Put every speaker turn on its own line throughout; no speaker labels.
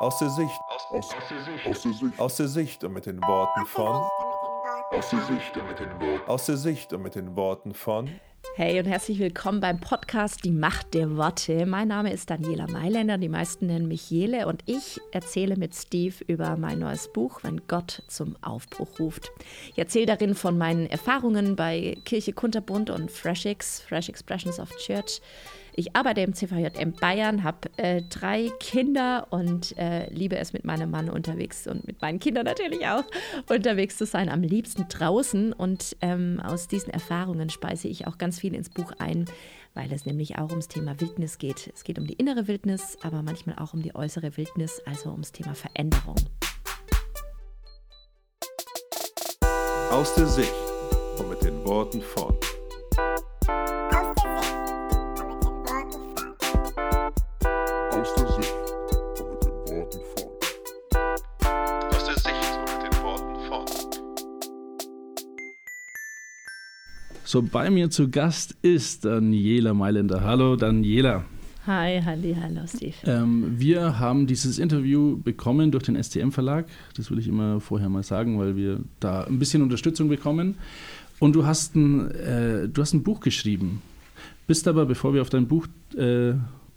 Aus der Sicht. Aus, aus, der Sicht. Aus der Sicht. Aus der Sicht und mit den Worten von. Aus der Sicht und mit den Worten. Aus der Sicht und mit den Worten von.
Hey und herzlich willkommen beim Podcast Die Macht der Worte. Mein Name ist Daniela Mailänder, die meisten nennen mich Jele und ich erzähle mit Steve über mein neues Buch, Wenn Gott zum Aufbruch ruft. Ich erzähle darin von meinen Erfahrungen bei Kirche Kunterbund und Freshix, Fresh Expressions of Church, ich arbeite im CVJM Bayern, habe äh, drei Kinder und äh, liebe es mit meinem Mann unterwegs und mit meinen Kindern natürlich auch unterwegs zu sein, am liebsten draußen. Und ähm, aus diesen Erfahrungen speise ich auch ganz viel ins Buch ein, weil es nämlich auch ums Thema Wildnis geht. Es geht um die innere Wildnis, aber manchmal auch um die äußere Wildnis, also ums Thema Veränderung.
Aus der Sicht und mit den Worten von.
So, bei mir zu Gast ist Daniela Mailänder. Hallo, Daniela.
Hi, halli, hallo, Steve.
Ähm, wir haben dieses Interview bekommen durch den STM Verlag. Das will ich immer vorher mal sagen, weil wir da ein bisschen Unterstützung bekommen. Und du hast ein, äh, du hast ein Buch geschrieben. Bist aber, bevor wir auf dein Buch äh,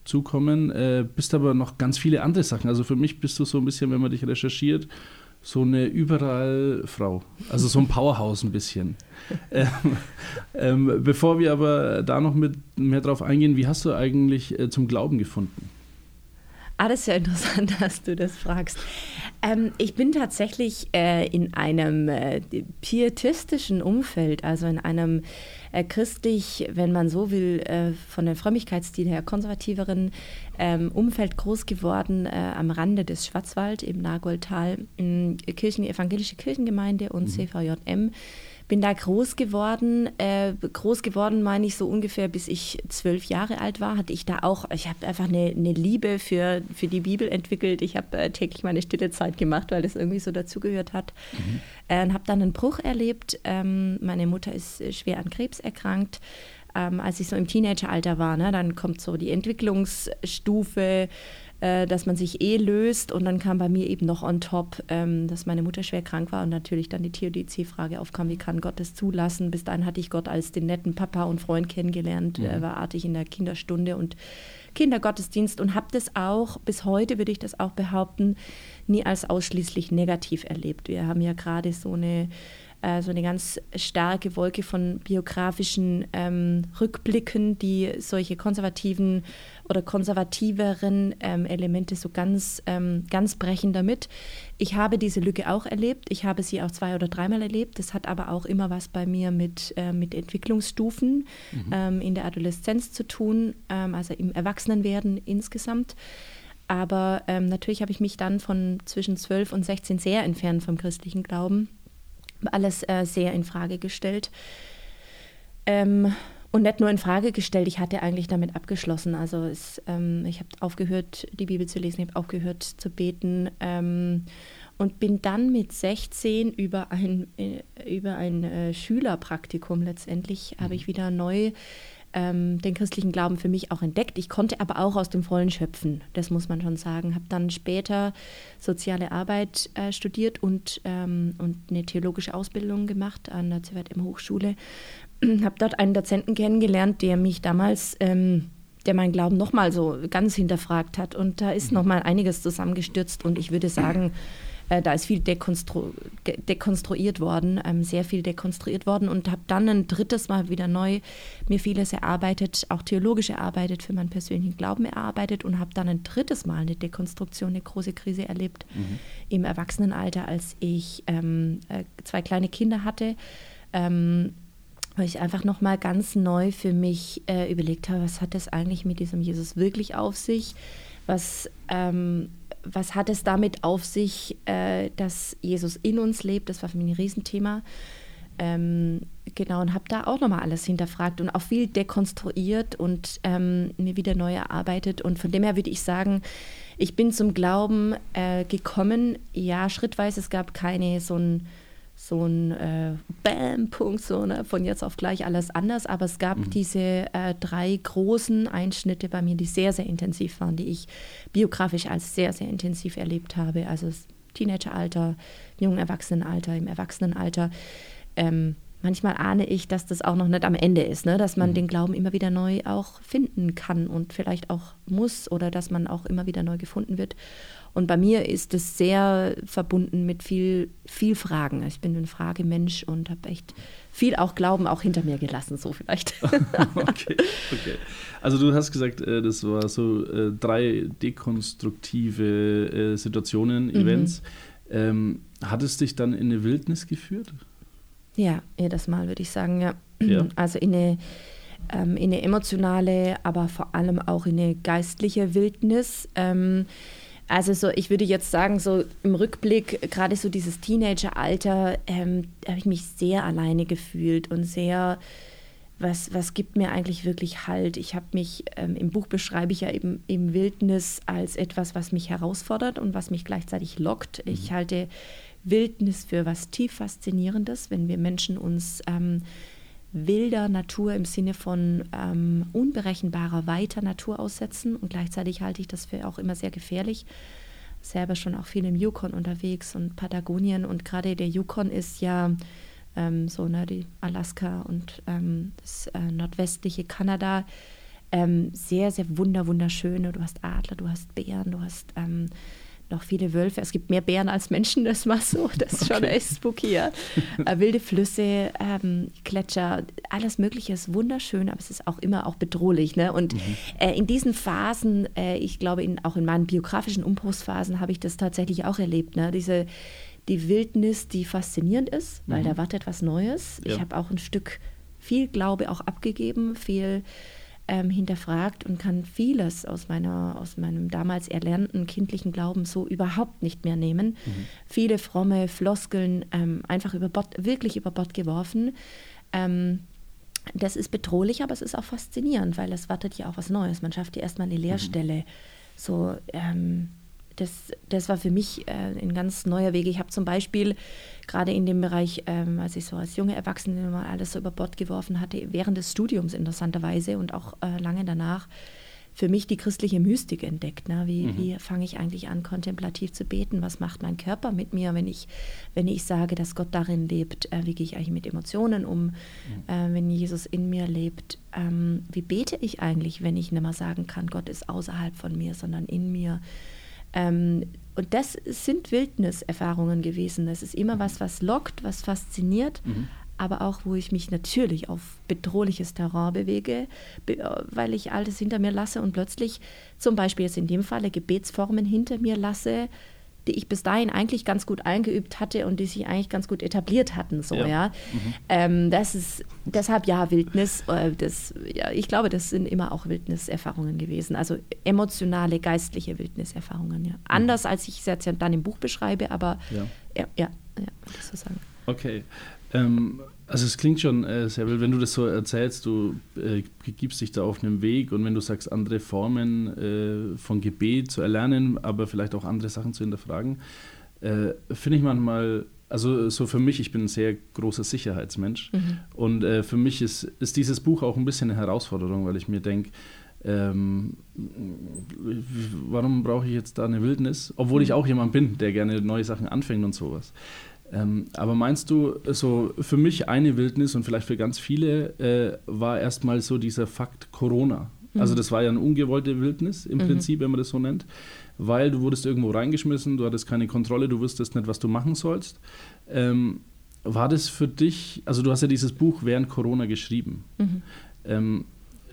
zukommen, äh, bist aber noch ganz viele andere Sachen. Also für mich bist du so ein bisschen, wenn man dich recherchiert, so eine Überall-Frau. Also so ein Powerhouse ein bisschen. ähm, ähm, bevor wir aber da noch mit mehr drauf eingehen, wie hast du eigentlich äh, zum Glauben gefunden?
Ah, das ist ja interessant, dass du das fragst. Ähm, ich bin tatsächlich äh, in einem äh, pietistischen Umfeld, also in einem äh, christlich, wenn man so will, äh, von der Frömmigkeitsstil her konservativeren ähm, Umfeld groß geworden, äh, am Rande des Schwarzwald im Nagoldtal, Kirchen, evangelische Kirchengemeinde und mhm. CVJM bin da groß geworden. Äh, groß geworden meine ich so ungefähr, bis ich zwölf Jahre alt war, hatte ich da auch, ich habe einfach eine, eine, Liebe für, für die Bibel entwickelt. Ich habe äh, täglich meine stille Zeit gemacht, weil das irgendwie so dazugehört hat. Mhm. Äh, habe dann einen Bruch erlebt. Ähm, meine Mutter ist äh, schwer an Krebs erkrankt. Ähm, als ich so im Teenageralter war, ne, dann kommt so die Entwicklungsstufe, äh, dass man sich eh löst. Und dann kam bei mir eben noch on top, ähm, dass meine Mutter schwer krank war und natürlich dann die Theodizee-Frage aufkam, wie kann Gott das zulassen? Bis dahin hatte ich Gott als den netten Papa und Freund kennengelernt, mhm. äh, war artig in der Kinderstunde und Kindergottesdienst und habe das auch, bis heute würde ich das auch behaupten, nie als ausschließlich negativ erlebt. Wir haben ja gerade so eine äh, so eine ganz starke Wolke von biografischen ähm, Rückblicken, die solche konservativen oder konservativeren ähm, Elemente so ganz, ähm, ganz brechen damit. Ich habe diese Lücke auch erlebt. Ich habe sie auch zwei oder dreimal erlebt. Das hat aber auch immer was bei mir mit, äh, mit Entwicklungsstufen mhm. ähm, in der Adoleszenz zu tun, ähm, also im Erwachsenenwerden insgesamt. Aber ähm, natürlich habe ich mich dann von zwischen 12 und 16 sehr entfernt vom christlichen Glauben alles äh, sehr in Frage gestellt. Ähm, und nicht nur in Frage gestellt, ich hatte eigentlich damit abgeschlossen. Also es, ähm, ich habe aufgehört, die Bibel zu lesen, ich habe aufgehört zu beten ähm, und bin dann mit 16 über ein, äh, über ein äh, Schülerpraktikum letztendlich, mhm. habe ich wieder neu ähm, den christlichen Glauben für mich auch entdeckt. Ich konnte aber auch aus dem Vollen schöpfen, das muss man schon sagen. Habe dann später soziale Arbeit äh, studiert und, ähm, und eine theologische Ausbildung gemacht an der ZWM Hochschule. habe dort einen Dozenten kennengelernt, der mich damals... Ähm, der meinen Glauben nochmal so ganz hinterfragt hat. Und da ist nochmal einiges zusammengestürzt. Und ich würde sagen, äh, da ist viel dekonstru dekonstruiert worden, ähm, sehr viel dekonstruiert worden und habe dann ein drittes Mal wieder neu mir vieles erarbeitet, auch theologisch erarbeitet, für meinen persönlichen Glauben erarbeitet und habe dann ein drittes Mal eine Dekonstruktion, eine große Krise erlebt mhm. im Erwachsenenalter, als ich ähm, äh, zwei kleine Kinder hatte. Ähm, weil ich einfach nochmal ganz neu für mich äh, überlegt habe, was hat das eigentlich mit diesem Jesus wirklich auf sich? Was ähm, was hat es damit auf sich, äh, dass Jesus in uns lebt? Das war für mich ein Riesenthema. Ähm, genau, und habe da auch nochmal alles hinterfragt und auch viel dekonstruiert und ähm, mir wieder neu erarbeitet. Und von dem her würde ich sagen, ich bin zum Glauben äh, gekommen, ja, schrittweise. Es gab keine so ein so ein äh, Bam-Punkt, so ne, von jetzt auf gleich alles anders. Aber es gab mhm. diese äh, drei großen Einschnitte bei mir, die sehr, sehr intensiv waren, die ich biografisch als sehr, sehr intensiv erlebt habe. Also das Teenageralter, jungen Erwachsenenalter, im Erwachsenenalter. Ähm, manchmal ahne ich, dass das auch noch nicht am Ende ist, ne? dass man mhm. den Glauben immer wieder neu auch finden kann und vielleicht auch muss oder dass man auch immer wieder neu gefunden wird. Und bei mir ist es sehr verbunden mit viel, viel Fragen. Ich bin ein Fragemensch und habe echt viel auch Glauben auch hinter mir gelassen, so vielleicht.
okay, okay. Also du hast gesagt, äh, das war so äh, drei dekonstruktive äh, Situationen, mhm. Events. Mhm. Hat es dich dann in eine Wildnis geführt?
Ja, jedes Mal würde ich sagen, ja. ja. Also in eine ähm, in eine emotionale, aber vor allem auch in eine geistliche Wildnis. Ähm, also so, ich würde jetzt sagen, so im Rückblick, gerade so dieses Teenageralter, ähm, habe ich mich sehr alleine gefühlt und sehr, was, was gibt mir eigentlich wirklich Halt? Ich habe mich, ähm, im Buch beschreibe ich ja eben, eben Wildnis als etwas, was mich herausfordert und was mich gleichzeitig lockt. Mhm. Ich halte Wildnis für was tief Faszinierendes, wenn wir Menschen uns ähm, wilder Natur im Sinne von ähm, unberechenbarer, weiter Natur aussetzen. Und gleichzeitig halte ich das für auch immer sehr gefährlich. Selber schon auch viel im Yukon unterwegs und Patagonien. Und gerade der Yukon ist ja ähm, so, ne, die Alaska und ähm, das äh, nordwestliche Kanada ähm, sehr, sehr wunder, wunderschöne. Du hast Adler, du hast Bären, du hast ähm, noch viele Wölfe. Es gibt mehr Bären als Menschen, das war so. Das ist okay. schon echt spooky. Ja. Äh, wilde Flüsse, ähm, Gletscher, alles Mögliche ist wunderschön, aber es ist auch immer auch bedrohlich. Ne? Und mhm. äh, in diesen Phasen, äh, ich glaube, in, auch in meinen biografischen Umbruchsphasen habe ich das tatsächlich auch erlebt. Ne? Diese die Wildnis, die faszinierend ist, weil mhm. da wartet was Neues. Ja. Ich habe auch ein Stück viel Glaube auch abgegeben, viel ähm, hinterfragt und kann vieles aus, meiner, aus meinem damals erlernten kindlichen Glauben so überhaupt nicht mehr nehmen. Mhm. Viele fromme Floskeln ähm, einfach über Bord, wirklich über Bord geworfen. Ähm, das ist bedrohlich, aber es ist auch faszinierend, weil es wartet ja auch was Neues. Man schafft ja erstmal eine mhm. Lehrstelle. Mhm. So, ähm, das, das war für mich äh, ein ganz neuer Weg. Ich habe zum Beispiel gerade in dem Bereich, ähm, als ich so als junge Erwachsene mal alles so über Bord geworfen hatte, während des Studiums interessanterweise und auch äh, lange danach, für mich die christliche Mystik entdeckt. Ne? Wie, mhm. wie fange ich eigentlich an, kontemplativ zu beten? Was macht mein Körper mit mir, wenn ich, wenn ich sage, dass Gott darin lebt? Äh, wie gehe ich eigentlich mit Emotionen um, mhm. äh, wenn Jesus in mir lebt? Ähm, wie bete ich eigentlich, wenn ich nicht mehr sagen kann, Gott ist außerhalb von mir, sondern in mir? Ähm, und das sind Wildniserfahrungen gewesen. Das ist immer mhm. was, was lockt, was fasziniert, mhm. aber auch, wo ich mich natürlich auf bedrohliches Terrain bewege, äh, weil ich alles hinter mir lasse und plötzlich zum Beispiel jetzt in dem Falle Gebetsformen hinter mir lasse, die ich bis dahin eigentlich ganz gut eingeübt hatte und die sich eigentlich ganz gut etabliert hatten. So, ja. ja. Mhm. Ähm, das ist deshalb ja Wildnis. Äh, das, ja, ich glaube, das sind immer auch Wildniserfahrungen gewesen. Also emotionale, geistliche Wildniserfahrungen. Ja. Mhm. Anders mhm. als ich es jetzt dann im Buch beschreibe, aber ja, ja, ja, ja würde ich so sagen.
Okay. Ähm, also es klingt schon äh, sehr wild, wenn du das so erzählst, du äh, gibst dich da auf einem Weg und wenn du sagst, andere Formen äh, von Gebet zu erlernen, aber vielleicht auch andere Sachen zu hinterfragen, äh, finde ich manchmal, also so für mich, ich bin ein sehr großer Sicherheitsmensch mhm. und äh, für mich ist, ist dieses Buch auch ein bisschen eine Herausforderung, weil ich mir denke, ähm, warum brauche ich jetzt da eine Wildnis, obwohl ich mhm. auch jemand bin, der gerne neue Sachen anfängt und sowas. Ähm, aber meinst du, so für mich eine Wildnis und vielleicht für ganz viele äh, war erstmal so dieser Fakt Corona. Mhm. Also das war ja eine ungewollte Wildnis im mhm. Prinzip, wenn man das so nennt, weil du wurdest irgendwo reingeschmissen, du hattest keine Kontrolle, du wusstest nicht, was du machen sollst. Ähm, war das für dich, also du hast ja dieses Buch während Corona geschrieben. Mhm. Ähm,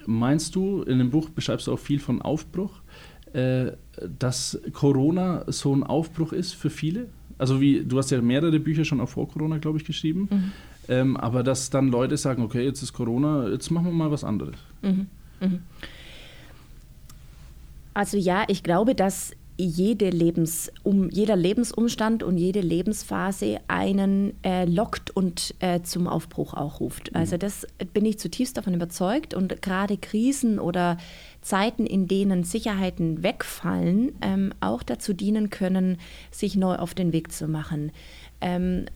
meinst du, in dem Buch beschreibst du auch viel von Aufbruch, äh, dass Corona so ein Aufbruch ist für viele? also wie, du hast ja mehrere Bücher schon auch vor Corona, glaube ich, geschrieben. Mhm. Ähm, aber dass dann Leute sagen, okay, jetzt ist Corona, jetzt machen wir mal was anderes. Mhm. Mhm.
Also ja, ich glaube, dass jede Lebens, um, jeder Lebensumstand und jede Lebensphase einen äh, lockt und äh, zum Aufbruch auch ruft. Also mhm. das bin ich zutiefst davon überzeugt. Und gerade Krisen oder Zeiten, in denen Sicherheiten wegfallen, ähm, auch dazu dienen können, sich neu auf den Weg zu machen. Ähm,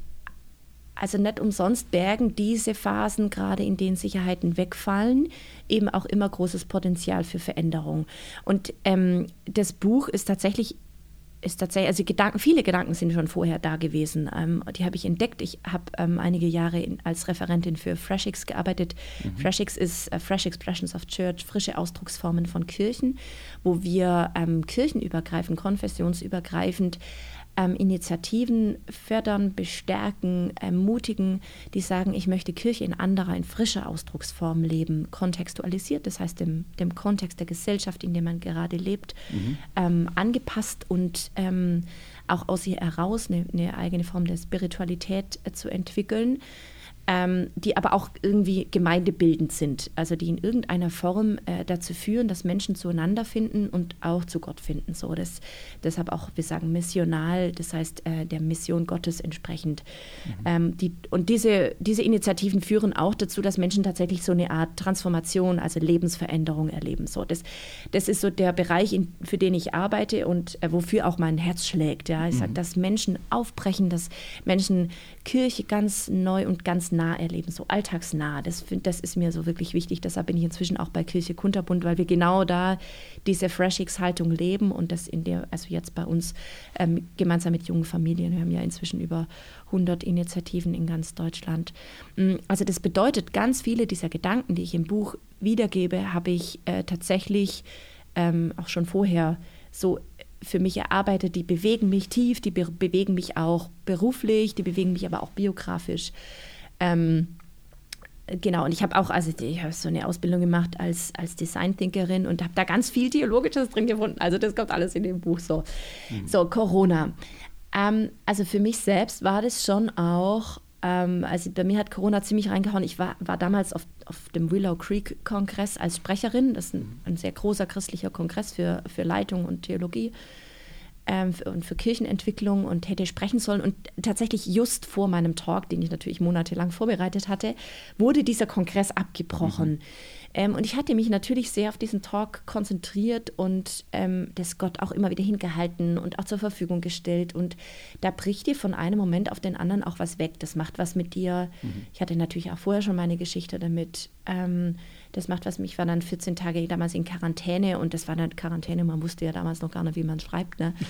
also nicht umsonst bergen diese Phasen, gerade in denen Sicherheiten wegfallen, eben auch immer großes Potenzial für Veränderung. Und ähm, das Buch ist tatsächlich ist tatsächlich, also Gedanken, viele Gedanken sind schon vorher da gewesen. Ähm, die habe ich entdeckt. Ich habe ähm, einige Jahre in, als Referentin für Freshix gearbeitet. Mhm. Freshix ist uh, Fresh Expressions of Church, frische Ausdrucksformen von Kirchen, wo wir ähm, kirchenübergreifend, konfessionsübergreifend ähm, Initiativen fördern, bestärken, ermutigen, die sagen, ich möchte Kirche in anderer, in frischer Ausdrucksform leben, kontextualisiert, das heißt dem, dem Kontext der Gesellschaft, in dem man gerade lebt, mhm. ähm, angepasst und ähm, auch aus ihr heraus eine, eine, eigene Form der Spiritualität äh, zu entwickeln ähm, die aber auch irgendwie gemeindebildend sind, also die in irgendeiner Form äh, dazu führen, dass Menschen zueinander finden und auch zu Gott finden. So, das, deshalb auch, wir sagen missional, das heißt äh, der Mission Gottes entsprechend. Mhm. Ähm, die, und diese, diese Initiativen führen auch dazu, dass Menschen tatsächlich so eine Art Transformation, also Lebensveränderung erleben. So, das, das ist so der Bereich, in, für den ich arbeite und äh, wofür auch mein Herz schlägt. Ja? Ich mhm. sage, dass Menschen aufbrechen, dass Menschen Kirche ganz neu und ganz nah erleben, so alltagsnah. Das, das ist mir so wirklich wichtig. Deshalb bin ich inzwischen auch bei Kirche Kunterbund, weil wir genau da diese Freshix-Haltung leben und das in der, also jetzt bei uns ähm, gemeinsam mit jungen Familien. Wir haben ja inzwischen über 100 Initiativen in ganz Deutschland. Mm, also das bedeutet, ganz viele dieser Gedanken, die ich im Buch wiedergebe, habe ich äh, tatsächlich ähm, auch schon vorher so für mich erarbeitet, die bewegen mich tief, die be bewegen mich auch beruflich, die bewegen mich aber auch biografisch. Ähm, genau, und ich habe auch, also ich habe so eine Ausbildung gemacht als, als Design-Thinkerin und habe da ganz viel Theologisches drin gefunden. Also das kommt alles in dem Buch so. Mhm. So, Corona. Ähm, also für mich selbst war das schon auch, ähm, also bei mir hat Corona ziemlich reingehauen. Ich war, war damals auf, auf dem Willow Creek-Kongress als Sprecherin. Das ist ein, mhm. ein, sehr großer christlicher Kongress für, für Leitung und Theologie ähm, und für Kirchenentwicklung und hätte sprechen sollen. Und tatsächlich just vor meinem Talk, den ich natürlich monatelang vorbereitet hatte, wurde dieser Kongress abgebrochen. Mhm. Ähm, und ich hatte mich natürlich sehr auf diesen Talk konzentriert und ähm, das Gott auch immer wieder hingehalten und auch zur Verfügung gestellt. Und da bricht dir von einem Moment auf den anderen auch was weg. Das macht was mit dir. Mhm. Ich hatte natürlich auch vorher schon meine Geschichte damit. Ähm, das macht was. Ich war dann 14 Tage damals in Quarantäne und das war dann Quarantäne. Man wusste ja damals noch gar nicht, wie man schreibt. Ne?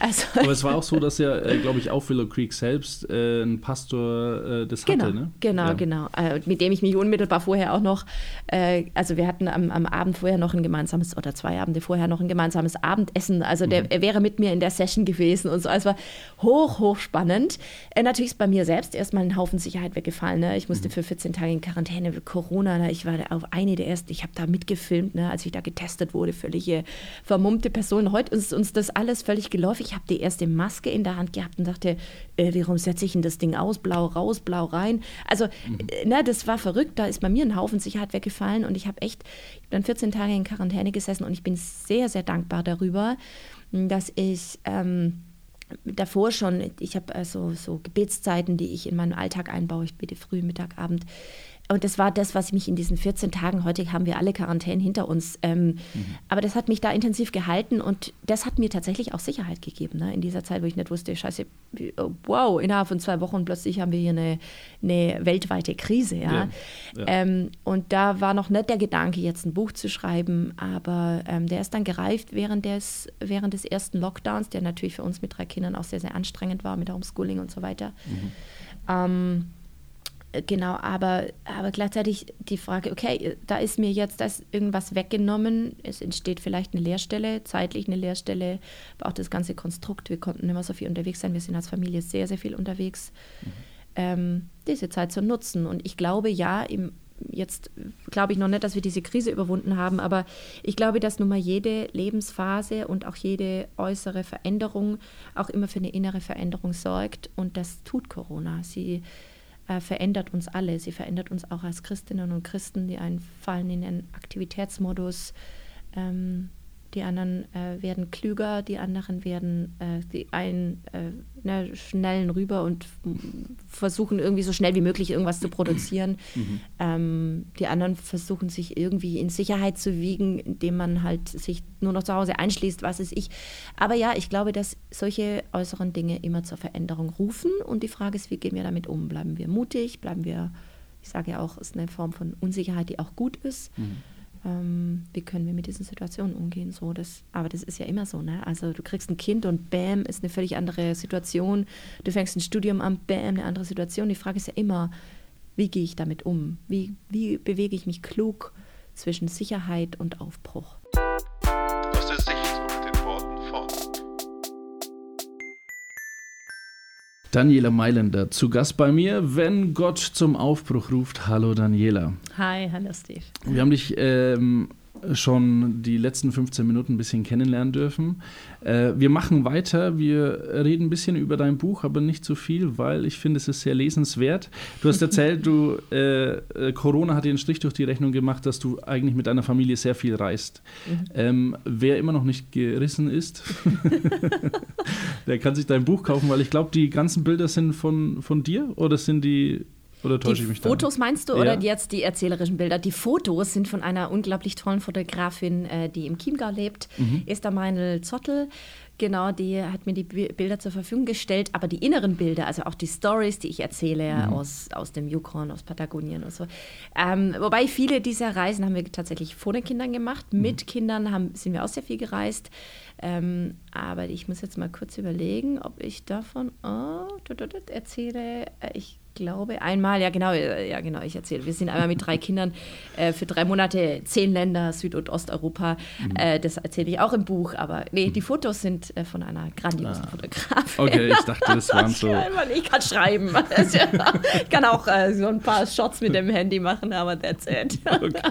Also Aber es war auch so, dass ja, äh, glaube ich, auf Willow Creek selbst äh, ein Pastor äh, das
genau,
hatte. Ne?
Genau, ja. genau. Äh, mit dem ich mich unmittelbar vorher auch noch, äh, also wir hatten am, am, Abend vorher noch ein gemeinsames, oder zwei Abende vorher noch ein gemeinsames Abendessen. Also der, mhm. er wäre mit mir in der Session gewesen und so. Also es war hoch, hoch spannend. Natürlich ist bei mir selbst erstmal ein Haufen Sicherheit weggefallen. Ne? Ich musste mhm. für 14 Tage in Quarantäne, Corona, ne? ich war auf ein eine der ersten, ich habe da mitgefilmt, ne, als ich da getestet wurde, völlige vermummte Person. Heute ist uns das alles völlig geläufig. Ich habe die erste Maske in der Hand gehabt und dachte, äh, warum setze ich denn das Ding aus? Blau raus, blau rein. Also, mhm. äh, ne, das war verrückt. Da ist bei mir ein Haufen Sicherheit weggefallen und ich habe echt dann 14 Tage in Quarantäne gesessen und ich bin sehr, sehr dankbar darüber, dass ich. Ähm, davor schon, ich habe also so Gebetszeiten, die ich in meinen Alltag einbaue. Ich bete früh, Mittag, Abend und das war das, was mich in diesen 14 Tagen, heute haben wir alle Quarantäne hinter uns, ähm, mhm. aber das hat mich da intensiv gehalten und das hat mir tatsächlich auch Sicherheit gegeben, ne? in dieser Zeit, wo ich nicht wusste, scheiße, wow, innerhalb von zwei Wochen plötzlich haben wir hier eine, eine weltweite Krise. Ja? ja, ja. Ähm, und da war noch nicht der Gedanke, jetzt ein Buch zu schreiben, aber ähm, der ist dann gereift während des, während des ersten Lockdowns, der natürlich für uns mit drei Kindern auch sehr, sehr anstrengend war, mit Homeschooling und so weiter. Mhm. Genau, aber, aber gleichzeitig die Frage, okay, da ist mir jetzt das irgendwas weggenommen, es entsteht vielleicht eine Leerstelle, zeitlich eine Leerstelle, aber auch das ganze Konstrukt, wir konnten immer so viel unterwegs sein, wir sind als Familie sehr, sehr viel unterwegs, mhm. ähm, diese Zeit zu nutzen. Und ich glaube, ja, im, jetzt glaube ich noch nicht, dass wir diese Krise überwunden haben, aber ich glaube, dass nun mal jede Lebensphase und auch jede äußere Veränderung auch immer für eine innere Veränderung sorgt und das tut Corona. Sie äh, verändert uns alle. Sie verändert uns auch als Christinnen und Christen, die einfallen in einen Aktivitätsmodus. Ähm, die anderen äh, werden klüger, die anderen werden äh, die einen äh, ne, schnellen rüber und versuchen irgendwie so schnell wie möglich irgendwas zu produzieren. Mhm. Ähm, die anderen versuchen sich irgendwie in Sicherheit zu wiegen, indem man halt sich nur noch zu Hause einschließt, was ist ich. Aber ja, ich glaube, dass solche äußeren Dinge immer zur Veränderung rufen und die Frage ist, wie gehen wir damit um? Bleiben wir mutig? Bleiben wir, ich sage ja auch, es ist eine Form von Unsicherheit, die auch gut ist. Mhm ähm, wie können wir mit diesen Situationen umgehen. So, das, aber das ist ja immer so, ne? Also du kriegst ein Kind und bam, ist eine völlig andere Situation. Du fängst ein Studium an, bam, eine andere Situation. Die Frage ist ja immer, wie gehe ich damit um? Wie, wie bewege ich mich klug zwischen Sicherheit und Aufbruch?
Daniela Mailänder zu Gast bei mir, wenn Gott zum Aufbruch ruft. Hallo Daniela.
Hi, hallo Steve.
Wir haben dich ähm, schon die letzten 15 Minuten ein bisschen kennenlernen dürfen. Äh, wir machen weiter. Wir reden ein bisschen über dein Buch, aber nicht zu so viel, weil ich finde, es ist sehr lesenswert. Du hast erzählt, du äh, äh, Corona hat dir einen Strich durch die Rechnung gemacht, dass du eigentlich mit deiner Familie sehr viel reist. Mhm. Ähm, wer immer noch nicht gerissen ist, der kann sich dein Buch kaufen, weil ich glaube, die ganzen Bilder sind von, von dir oder sind die oder täusche ich mich
da? Fotos meinst du ja. oder jetzt die erzählerischen Bilder? Die Fotos sind von einer unglaublich tollen Fotografin, äh, die im Chiemgau lebt, mhm. Esther Meinl Zottel. Genau, die hat mir die Bilder zur Verfügung gestellt, aber die inneren Bilder, also auch die Stories, die ich erzähle mhm. aus, aus dem Yukon, aus Patagonien und so. Ähm, wobei viele dieser Reisen haben wir tatsächlich vor den Kindern gemacht. Mhm. Mit Kindern haben, sind wir auch sehr viel gereist. Ähm, aber ich muss jetzt mal kurz überlegen, ob ich davon oh, erzähle. Äh, ich glaube, einmal, ja genau, äh, ja genau, ich erzähle. Wir sind einmal mit drei Kindern äh, für drei Monate, zehn Länder, Süd- und Osteuropa. Mhm. Äh, das erzähle ich auch im Buch, aber nee, die Fotos sind äh, von einer grandiosen ah. Fotografin.
Okay, ich dachte, das waren so.
ich kann schreiben. ich kann auch äh, so ein paar Shots mit dem Handy machen, aber that's it.
okay.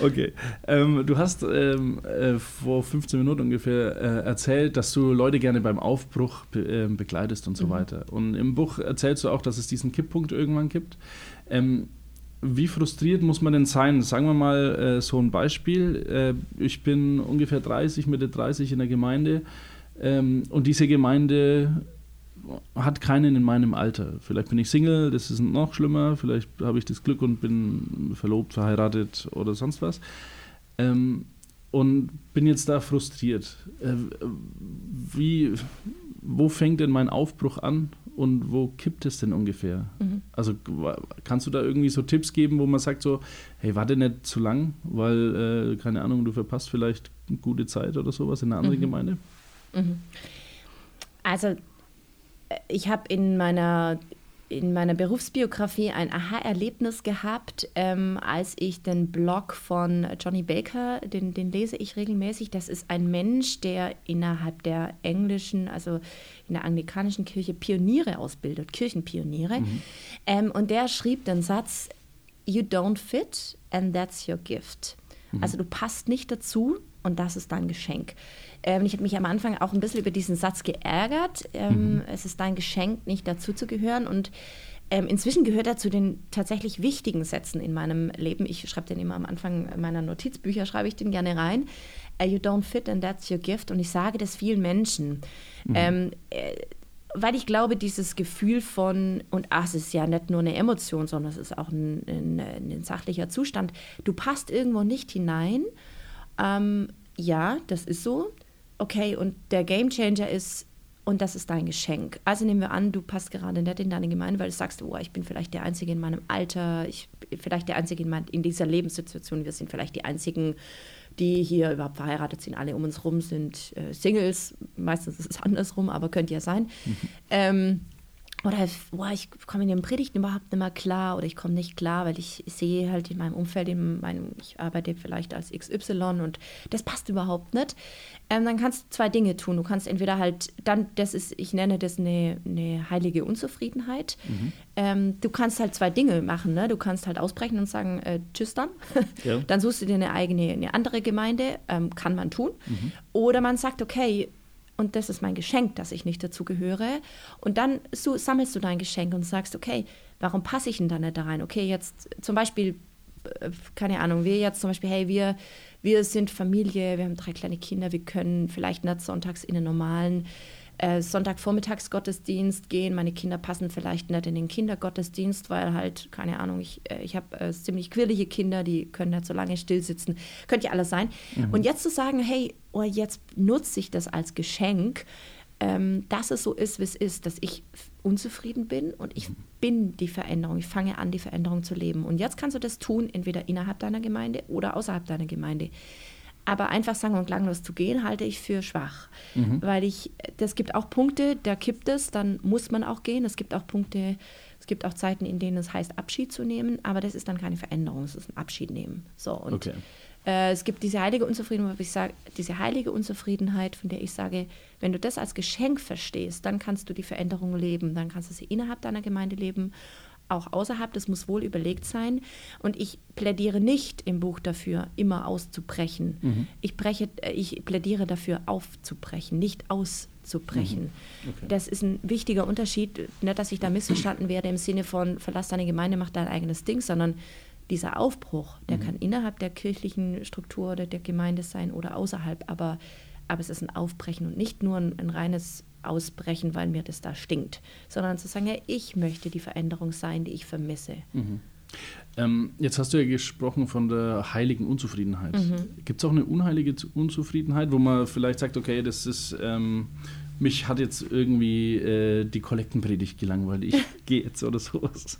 okay. Ähm, du hast ähm, äh, vor 15 Minuten ungefähr erzählt, dass du Leute gerne beim Aufbruch be begleitest und so mhm. weiter. Und im Buch erzählst du auch, dass es diesen Kipppunkt irgendwann gibt. Ähm, wie frustriert muss man denn sein? Sagen wir mal äh, so ein Beispiel. Äh, ich bin ungefähr 30, Mitte 30 in der Gemeinde ähm, und diese Gemeinde hat keinen in meinem Alter. Vielleicht bin ich Single, das ist noch schlimmer. Vielleicht habe ich das Glück und bin verlobt, verheiratet oder sonst was. Ähm, und bin jetzt da frustriert. Äh, wie, wo fängt denn mein Aufbruch an und wo kippt es denn ungefähr? Mhm. Also kannst du da irgendwie so Tipps geben, wo man sagt so, hey, warte nicht zu lang, weil, äh, keine Ahnung, du verpasst vielleicht eine gute Zeit oder sowas in einer anderen mhm. Gemeinde? Mhm.
Also äh, ich habe in meiner in meiner Berufsbiografie ein Aha-Erlebnis gehabt, ähm, als ich den Blog von Johnny Baker, den, den lese ich regelmäßig. Das ist ein Mensch, der innerhalb der englischen, also in der anglikanischen Kirche Pioniere ausbildet, Kirchenpioniere. Mhm. Ähm, und der schrieb den Satz, You don't fit and that's your gift. Mhm. Also du passt nicht dazu und das ist dein Geschenk. Ähm, ich habe mich am Anfang auch ein bisschen über diesen Satz geärgert. Ähm, mhm. Es ist dein Geschenk, nicht dazu zu gehören. Und ähm, inzwischen gehört er zu den tatsächlich wichtigen Sätzen in meinem Leben. Ich schreibe den immer am Anfang meiner Notizbücher, schreibe ich den gerne rein. Uh, you don't fit and that's your gift. Und ich sage das vielen Menschen. Mhm. Ähm, äh, weil ich glaube, dieses Gefühl von, und ach, es ist ja nicht nur eine Emotion, sondern es ist auch ein, ein, ein sachlicher Zustand, du passt irgendwo nicht hinein. Ähm, ja, das ist so okay, und der Game Changer ist, und das ist dein Geschenk. Also nehmen wir an, du passt gerade nicht in deine Gemeinde, weil du sagst, oh, ich bin vielleicht der Einzige in meinem Alter, ich bin vielleicht der Einzige in, mein, in dieser Lebenssituation, wir sind vielleicht die Einzigen, die hier überhaupt verheiratet sind, alle um uns rum sind äh, Singles, meistens ist es andersrum, aber könnte ja sein. Mhm. Ähm, oder boah, ich komme in den Predigten überhaupt nicht mehr klar oder ich komme nicht klar, weil ich sehe halt in meinem Umfeld, in meinem, ich arbeite vielleicht als XY und das passt überhaupt nicht. Ähm, dann kannst du zwei Dinge tun. Du kannst entweder halt, dann, das ist, ich nenne das eine, eine heilige Unzufriedenheit. Mhm. Ähm, du kannst halt zwei Dinge machen. Ne? Du kannst halt ausbrechen und sagen, äh, tschüss dann. Ja. dann suchst du dir eine eigene, eine andere Gemeinde, ähm, kann man tun. Mhm. Oder man sagt, okay, und das ist mein Geschenk, dass ich nicht dazu gehöre. Und dann so, sammelst du dein Geschenk und sagst, okay, warum passe ich denn da nicht da rein? Okay, jetzt zum Beispiel äh, keine Ahnung, wir jetzt zum Beispiel, hey, wir, wir sind Familie, wir haben drei kleine Kinder, wir können vielleicht nicht sonntags in den normalen äh, Sonntagvormittagsgottesdienst gehen. Meine Kinder passen vielleicht nicht in den Kindergottesdienst, weil halt, keine Ahnung, ich, äh, ich habe äh, ziemlich quirlige Kinder, die können nicht so lange still sitzen. Könnte ja alles sein. Mhm. Und jetzt zu sagen, hey, oh, jetzt nutze ich das als Geschenk, ähm, dass es so ist, wie es ist, dass ich unzufrieden bin und ich bin die Veränderung. Ich fange an, die Veränderung zu leben. Und jetzt kannst du das tun, entweder innerhalb deiner Gemeinde oder außerhalb deiner Gemeinde. Aber einfach sang- und klanglos zu gehen, halte ich für schwach. Mhm. Weil ich, das gibt auch Punkte, da kippt es, dann muss man auch gehen. Es gibt auch Punkte, es gibt auch Zeiten, in denen es heißt, Abschied zu nehmen, aber das ist dann keine Veränderung, es ist ein Abschied nehmen. So, und okay. äh, es gibt diese heilige Unzufriedenheit, ich sage, diese heilige Unzufriedenheit, von der ich sage, wenn du das als Geschenk verstehst, dann kannst du die Veränderung leben, dann kannst du sie innerhalb deiner Gemeinde leben auch außerhalb, das muss wohl überlegt sein. Und ich plädiere nicht im Buch dafür, immer auszubrechen. Mhm. Ich, breche, äh, ich plädiere dafür, aufzubrechen, nicht auszubrechen. Mhm. Okay. Das ist ein wichtiger Unterschied. Nicht, dass ich da missverstanden werde im Sinne von, verlass deine Gemeinde, mach dein eigenes Ding, sondern dieser Aufbruch, der mhm. kann innerhalb der kirchlichen Struktur oder der Gemeinde sein oder außerhalb, aber, aber es ist ein Aufbrechen und nicht nur ein, ein reines ausbrechen, weil mir das da stinkt, sondern zu sagen, ja, ich möchte die Veränderung sein, die ich vermisse.
Mhm. Ähm, jetzt hast du ja gesprochen von der heiligen Unzufriedenheit. Mhm. Gibt es auch eine unheilige Unzufriedenheit, wo man vielleicht sagt, okay, das ist, ähm, mich hat jetzt irgendwie äh, die Kollektenpredigt gelangweilt, ich gehe jetzt oder sowas?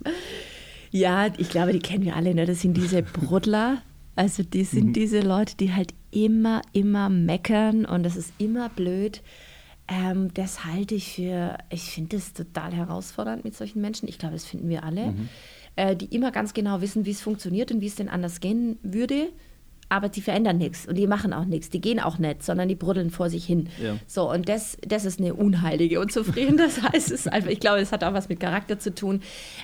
Ja, ich glaube, die kennen wir alle, ne? das sind diese Brudler. Also die sind mhm. diese Leute, die halt immer, immer meckern und das ist immer blöd. Ähm, das halte ich für, ich finde das total herausfordernd mit solchen Menschen. Ich glaube, das finden wir alle, mhm. äh, die immer ganz genau wissen, wie es funktioniert und wie es denn anders gehen würde aber die verändern nichts und die machen auch nichts, die gehen auch nicht, sondern die bruddeln vor sich hin. Ja. So, und das, das ist eine unheilige Unzufriedenheit. Das heißt, es einfach, ich glaube, es hat auch was mit Charakter zu tun.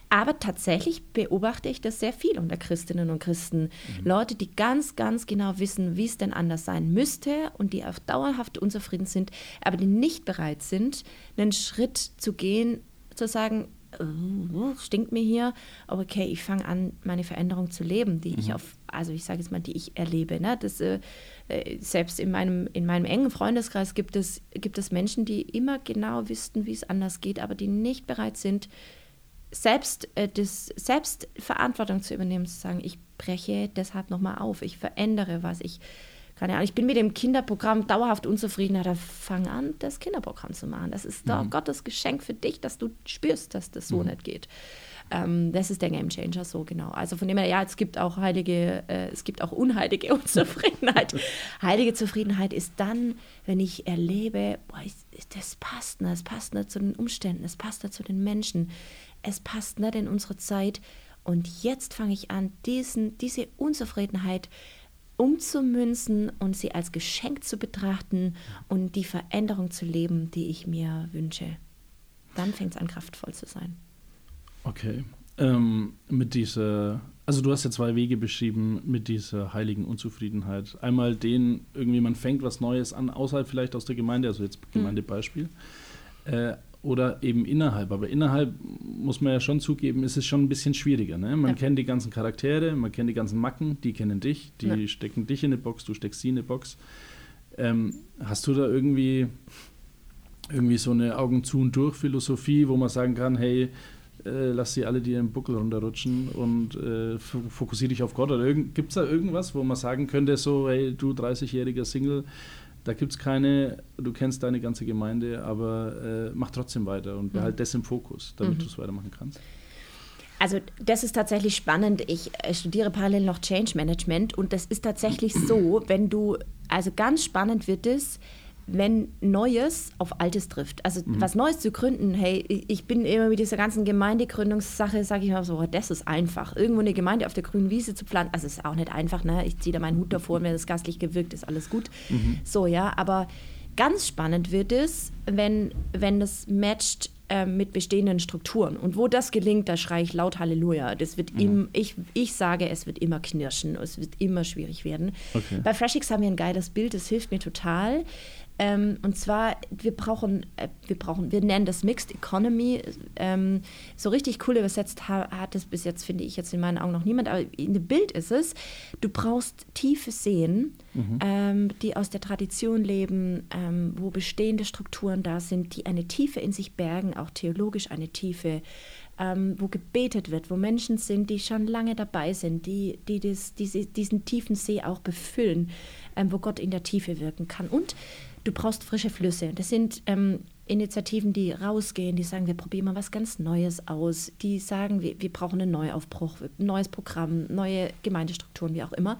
Aber tatsächlich beobachte ich das sehr viel unter Christinnen und Christen. Mhm. Leute, die ganz, ganz genau wissen, wie es denn anders sein müsste und die auf dauerhaft unzufrieden sind, aber die nicht bereit sind, einen Schritt zu gehen, zu sagen, uh, stinkt mir hier, aber okay, ich fange an, meine Veränderung zu leben, die mhm. ich auf, also ich sage jetzt mal, die ich erlebe. Ne? Das, äh, äh, selbst in meinem, in meinem engen Freundeskreis gibt es, gibt es Menschen, die immer genau wüssten, wie es anders geht, aber die nicht bereit sind, selbst, äh, das, selbst Verantwortung zu übernehmen, zu sagen, ich breche deshalb nochmal auf, ich verändere was, ich keine Ahnung, ich bin mit dem Kinderprogramm dauerhaft unzufrieden, ja, dann fang an, das Kinderprogramm zu machen. Das ist doch mhm. Gottes Geschenk für dich, dass du spürst, dass das so mhm. nicht geht. Ähm, das ist der Game Changer so genau. Also von dem her, ja, es gibt auch heilige, äh, es gibt auch unheilige Unzufriedenheit. heilige Zufriedenheit ist dann, wenn ich erlebe, boah, das passt nicht, es passt nicht zu den Umständen, es passt nicht zu den Menschen, es passt nicht in unsere Zeit. Und jetzt fange ich an, diesen, diese Unzufriedenheit umzumünzen und sie als Geschenk zu betrachten und die Veränderung zu leben, die ich mir wünsche. Dann fängt es an, kraftvoll zu sein.
Okay. Ähm, mit dieser, also du hast ja zwei Wege beschrieben mit dieser heiligen Unzufriedenheit. Einmal den, irgendwie man fängt was Neues an, außerhalb vielleicht aus der Gemeinde, also jetzt hm. Gemeindebeispiel. Hm. Äh, oder eben innerhalb. Aber innerhalb muss man ja schon zugeben, ist es schon ein bisschen schwieriger. Ne? Man ja. kennt die ganzen Charaktere, man kennt die ganzen Macken, die kennen dich, die ja. stecken dich in eine Box, du steckst sie in eine Box. Ähm, hast du da irgendwie, irgendwie so eine Augen zu und durch Philosophie, wo man sagen kann, hey, äh, lass sie alle dir im Buckel runterrutschen und äh, fokussiere dich auf Gott? Oder gibt es da irgendwas, wo man sagen könnte, so, hey, du 30-jähriger Single, da gibt es keine, du kennst deine ganze Gemeinde, aber äh, mach trotzdem weiter und behalte mhm. das im Fokus, damit mhm. du es weitermachen kannst.
Also das ist tatsächlich spannend. Ich äh, studiere parallel noch Change Management und das ist tatsächlich so, wenn du, also ganz spannend wird es, wenn Neues auf Altes trifft. Also mhm. was Neues zu gründen, hey, ich bin immer mit dieser ganzen Gemeindegründungssache, sage ich mal so, das ist einfach. Irgendwo eine Gemeinde auf der grünen Wiese zu planen, also ist auch nicht einfach, ne? Ich ziehe da meinen Hut davor, mir das gastlich gewirkt, ist alles gut. Mhm. So, ja, aber ganz spannend wird es, wenn, wenn das matcht äh, mit bestehenden Strukturen. Und wo das gelingt, da schreie ich laut Halleluja. Das wird mhm. im, ich, ich sage, es wird immer knirschen, es wird immer schwierig werden. Okay. Bei Freshix haben wir ein geiles Bild, das hilft mir total Ähm, und zwar, wir brauchen, äh, wir brauchen, wir nennen das Mixed Economy. Ähm, so richtig cool übersetzt ha hat es bis jetzt, finde ich, jetzt in meinen Augen noch niemand, aber in dem Bild ist es, du brauchst tiefe Seen, mhm. ähm, die aus der Tradition leben, ähm, wo bestehende Strukturen da sind, die eine Tiefe in sich bergen, auch theologisch eine Tiefe ähm, wo gebetet wird, wo Menschen sind, die schon lange dabei sind, die, die das, diese, diesen tiefen See auch befüllen, ähm, wo Gott in der Tiefe wirken kann. Und du brauchst frische Flüsse. Das sind ähm, Initiativen, die rausgehen, die sagen, wir probieren mal was ganz Neues aus, die sagen, wir, wir brauchen einen Neuaufbruch, neues Programm, neue Gemeindestrukturen, wie auch immer.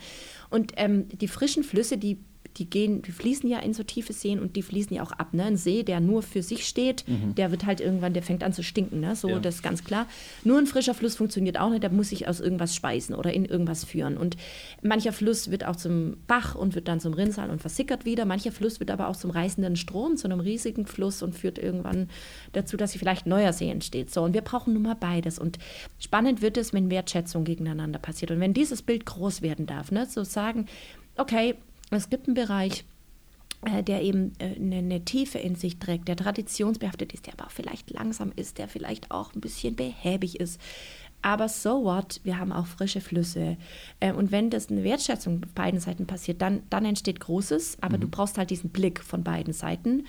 Und ähm, die frischen Flüsse, die die gehen, die fließen ja in so tiefe Seen und die fließen ja auch ab. Ne? Ein See, der nur für sich steht, mhm. der wird halt irgendwann, der fängt an zu stinken. Ne? So, ja. das ist ganz klar. Nur ein frischer Fluss funktioniert auch nicht, der muss sich aus irgendwas speisen oder in irgendwas führen. Und mancher Fluss wird auch zum Bach und wird dann zum Rinnsal und versickert wieder. Mancher Fluss wird aber auch zum reißenden Strom, zu einem riesigen Fluss und führt irgendwann dazu, dass sich vielleicht neuer See entsteht. So, und wir brauchen nun mal beides. Und spannend wird es, wenn Wertschätzung gegeneinander passiert. Und wenn dieses Bild groß werden darf, ne? so sagen, okay, es gibt einen Bereich, äh, der eben äh, eine, eine, Tiefe in sich trägt, der traditionsbehaftet ist, der aber auch vielleicht langsam ist, der vielleicht auch ein bisschen behäbig ist. Aber so what, wir haben auch frische Flüsse. Äh, und wenn das eine Wertschätzung auf beiden Seiten passiert, dann, dann entsteht Großes, aber mhm. du brauchst halt diesen Blick von beiden Seiten.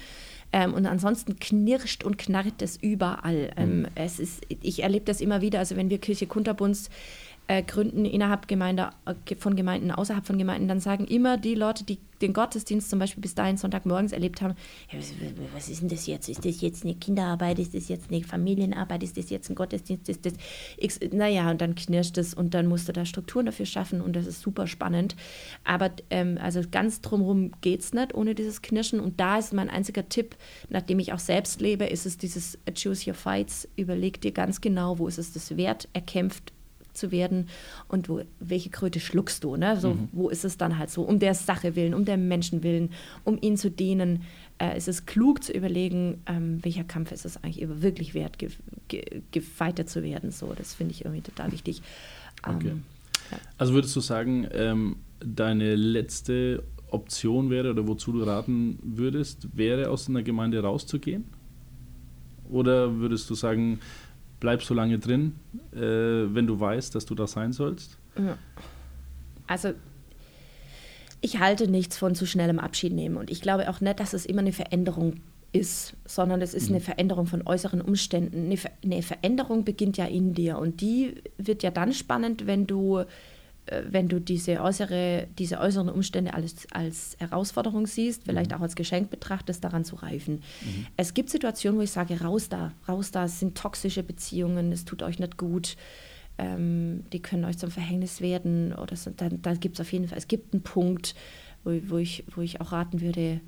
Ähm, und ansonsten knirscht und knarrt es überall. Ähm, mhm. es ist, ich erlebe das immer wieder, also wenn wir Kirche Kunterbunds äh, gründen innerhalb Gemeinde, äh, von Gemeinden, außerhalb von Gemeinden, dann sagen immer die Leute, die den Gottesdienst zum Beispiel bis dahin Sonntagmorgens erlebt haben, ja, was, was, ist denn das jetzt? Ist das jetzt eine Kinderarbeit? Ist das jetzt eine Familienarbeit? Ist das jetzt ein Gottesdienst? Ist das X? Naja, und dann knirscht es und dann musst du da Strukturen dafür schaffen und das ist super spannend. Aber ähm, also ganz drumherum geht es nicht ohne dieses Knirschen und da ist mein einziger Tipp, nachdem ich auch selbst lebe, ist es dieses Choose Your Fights. Überleg dir ganz genau, wo ist es das wert, erkämpft zu werden und wo, welche Kröte schluckst du. Ne? So, mhm. Wo ist es dann halt so, um der Sache willen, um der Menschen willen, um ihnen zu dienen. Äh, ist es klug zu überlegen, ähm, welcher Kampf ist es eigentlich wirklich wert, ge, ge, gefeitet zu werden. So, das finde ich irgendwie total wichtig.
Ähm, okay. ja. Also würdest du sagen, ähm, deine letzte Option wäre oder wozu du raten würdest, wäre aus einer Gemeinde rauszugehen? Oder würdest du sagen, bleib so lange drin, äh, wenn du weißt, dass du da sein sollst?
Also ich halte nichts von zu schnellem Abschied nehmen und ich glaube auch nicht, dass es immer eine Veränderung ist, sondern es ist mhm. eine Veränderung von äußeren Umständen. Eine, Ver eine Veränderung beginnt ja in dir und die wird ja dann spannend, wenn du wenn du diese, äußere, diese äußeren Umstände als, als Herausforderung siehst, vielleicht mhm. auch als Geschenk betrachtest, daran zu reifen. Mhm. Es gibt Situationen, wo ich sage, raus da, raus da, es sind toxische Beziehungen, es tut euch nicht gut, ähm, die können euch zum Verhängnis werden oder so, da, da gibt es auf jeden Fall, es gibt einen Punkt, wo, wo, ich, wo ich auch raten würde,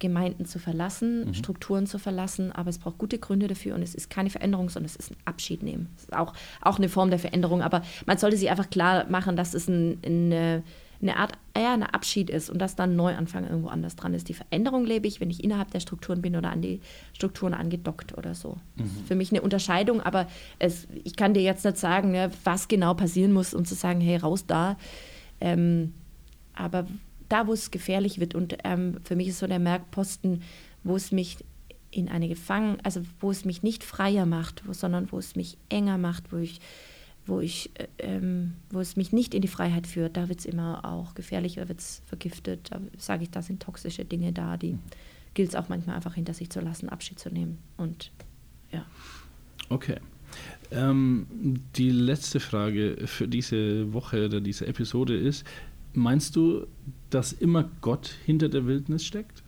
Gemeinden zu verlassen, mhm. Strukturen zu verlassen, aber es braucht gute Gründe dafür und es ist keine Veränderung, sondern es ist ein Abschied nehmen. Es ist auch, auch eine Form der Veränderung, aber man sollte sich einfach klar machen, dass es ein, eine, eine Art, eher ein Abschied ist und dass dann Neuanfang irgendwo anders dran ist. Die Veränderung lebe ich, wenn ich innerhalb der Strukturen bin oder an die Strukturen angedockt oder so. Mhm. Das ist für mich eine Unterscheidung, aber es, ich kann dir jetzt nicht sagen, ne, was genau passieren muss, um zu sagen, hey, raus da. Ähm, aber da, wo es gefährlich wird. Und ähm, für mich ist so der Merkposten, wo es mich in eine Gefangen, also wo es mich nicht freier macht, wo, sondern wo es mich enger macht, wo ich, wo ich, äh, ähm, wo es mich nicht in die Freiheit führt, da wird es immer auch gefährlich, da wird es vergiftet. Da sage ich, da sind toxische Dinge da, die mhm. gilt es auch manchmal einfach hinter sich zu lassen, Abschied zu nehmen. Und ja.
Okay. Ähm, die letzte Frage für diese Woche oder diese Episode ist, Meinst du, dass immer Gott hinter der Wildnis steckt?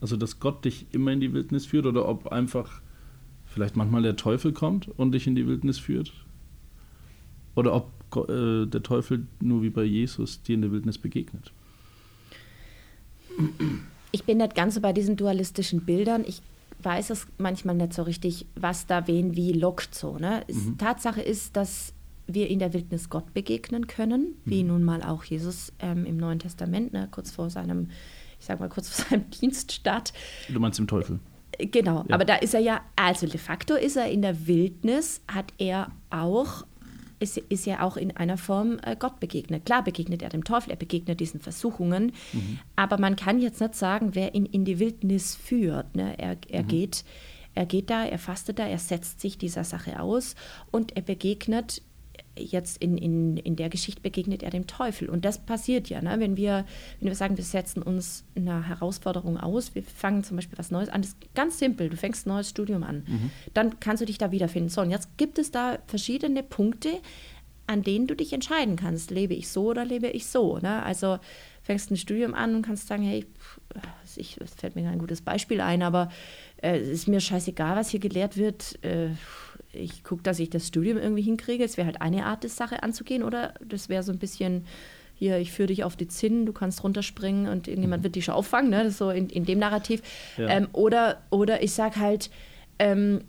Also, dass Gott dich immer in die Wildnis führt oder ob einfach vielleicht manchmal der Teufel kommt und dich in die Wildnis führt? Oder ob äh, der Teufel nur wie bei Jesus dir in der Wildnis begegnet?
Ich bin nicht ganz so bei diesen dualistischen Bildern. Ich weiß es manchmal nicht so richtig, was da wen wie lockt so. Ne? Mhm. Tatsache ist, dass wir in der Wildnis Gott begegnen können, wie mhm. nun mal auch Jesus ähm, im Neuen Testament, ne, kurz vor seinem, ich sag mal, kurz vor seinem Dienststart.
Du meinst im Teufel?
Äh, genau, ja. aber da ist er ja, also de facto ist er in der Wildnis, hat er auch ist, ist ja auch in einer Form äh, Gott begegnet. Klar begegnet er dem Teufel, er begegnet diesen Versuchungen, mhm. aber man kann jetzt nicht sagen, wer ihn in die Wildnis führt. Ne? Er, er, mhm. geht, er geht da, er fastet da, er setzt sich dieser Sache aus und er begegnet jetzt in, in, in der Geschichte begegnet er dem Teufel. Und das passiert ja, ne? wenn, wir, wenn wir sagen, wir setzen uns einer Herausforderung aus, wir fangen zum Beispiel was Neues an, das ist ganz simpel, du fängst ein neues Studium an, mhm. dann kannst du dich da wiederfinden. So, und jetzt gibt es da verschiedene Punkte, an denen du dich entscheiden kannst, lebe ich so oder lebe ich so. Ne? Also fängst ein Studium an und kannst sagen, hey, ich, es fällt mir ein gutes Beispiel ein, aber äh, es ist mir scheißegal, was hier gelehrt wird. Äh, ich gucke, dass ich das Studium irgendwie hinkriege. Es wäre halt eine Art, das Sache anzugehen, oder das wäre so ein bisschen, hier, ich führe dich auf die Zinn, du kannst runterspringen und irgendjemand mhm. wird dich schon auffangen, ne? So in, in dem Narrativ. Ja. Ähm, oder, oder ich sage halt, ähm,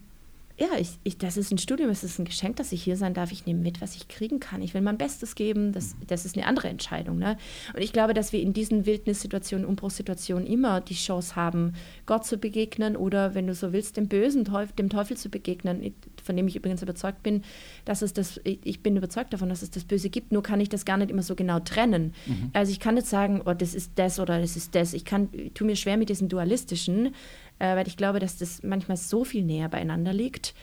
ja, ich, ich, das ist ein Studium, es ist ein Geschenk, dass ich hier sein darf. Ich nehme mit, was ich kriegen kann. Ich will mein Bestes geben. Das, das ist eine andere Entscheidung. Ne? Und ich glaube, dass wir in diesen Wildnissituationen, Umbruchssituationen immer die Chance haben, Gott zu begegnen oder, wenn du so willst, dem Bösen, dem Teufel zu begegnen, von dem ich übrigens überzeugt bin, dass es das, ich bin überzeugt davon, dass es das Böse gibt, nur kann ich das gar nicht immer so genau trennen. Mhm. Also ich kann nicht sagen, oh, das ist das oder das ist das. Ich kann, ich tue mir schwer mit diesem Dualistischen, äh, weil ich glaube, dass das manchmal so viel näher beieinander liegt.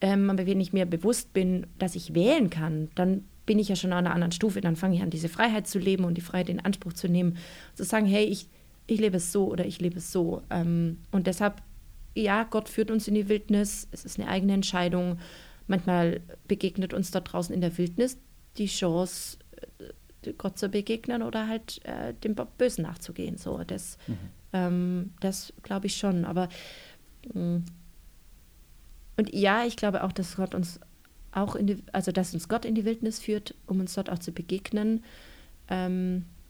Ähm, aber wenn ich mir bewusst bin, dass ich wählen kann, dann bin ich ja schon an einer anderen Stufe. Dann fange ich an, diese Freiheit zu leben und die Freiheit in Anspruch zu nehmen. Zu sagen, hey, ich, ich lebe es so oder ich lebe es so. Ähm, und deshalb, ja, Gott führt uns in die Wildnis. Es ist eine eigene Entscheidung. Manchmal begegnet uns da draußen in der Wildnis die Chance, äh, Gott zu begegnen oder halt äh, dem Bösen nachzugehen. So, das, mhm. Ähm, das glaube ich schon. Aber mh. Mm, und ja, ich glaube auch, dass Gott uns auch in die, also dass uns Gott in die Wildnis führt, um uns dort auch zu begegnen. Ähm, äh,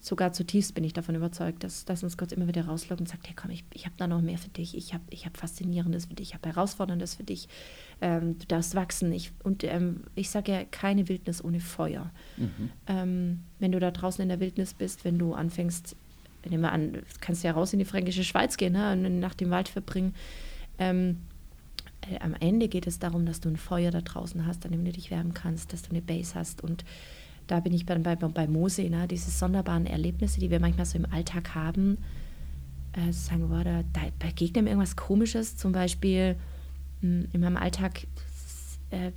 sogar zutiefst bin ich davon überzeugt, dass, dass uns Gott immer wieder rauslockt und sagt, hey komm, ich, ich habe da noch mehr für dich, ich habe ich hab Faszinierendes für dich, ich habe Herausforderndes für dich, ähm, du darfst wachsen. Ich, und ähm, ich sage ja, keine Wildnis ohne Feuer. Mhm. Ähm, wenn du da draußen in der Wildnis bist, wenn du anfängst, nehmen wir an, kannst ja raus in die fränkische Schweiz gehen ne, und nach dem Wald verbringen. Ähm, äh, am Ende geht es darum, dass du ein Feuer da draußen hast, an dem du dich wärmen kannst, dass du eine Base hast. Und da bin ich bei, bei, bei Mose, ne, diese sonderbaren Erlebnisse, die wir manchmal so im Alltag haben. Äh, sagen, boah, da, da begegnet mir irgendwas Komisches, zum Beispiel hm, in meinem Alltag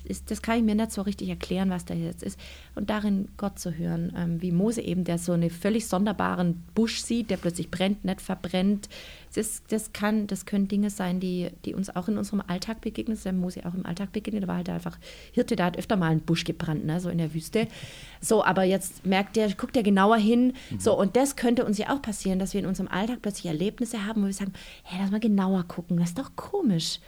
ist, das kann ich mir nicht so richtig erklären, was da jetzt ist. Und darin Gott zu hören, ähm, wie Mose eben, der so einen völlig sonderbaren Busch sieht, der plötzlich brennt, nicht verbrennt. Das, das, kann, das können Dinge sein, die, die uns auch in unserem Alltag begegnen. Das ist ja Mose auch im Alltag begegnet. Da war halt einfach Hirte, da hat öfter mal ein Busch gebrannt, ne, so in der Wüste. So, aber jetzt merkt er, guckt er genauer hin. Mhm. So, und das könnte uns ja auch passieren, dass wir in unserem Alltag plötzlich Erlebnisse haben, wo wir sagen, hey, lass mal genauer gucken, das ist doch komisch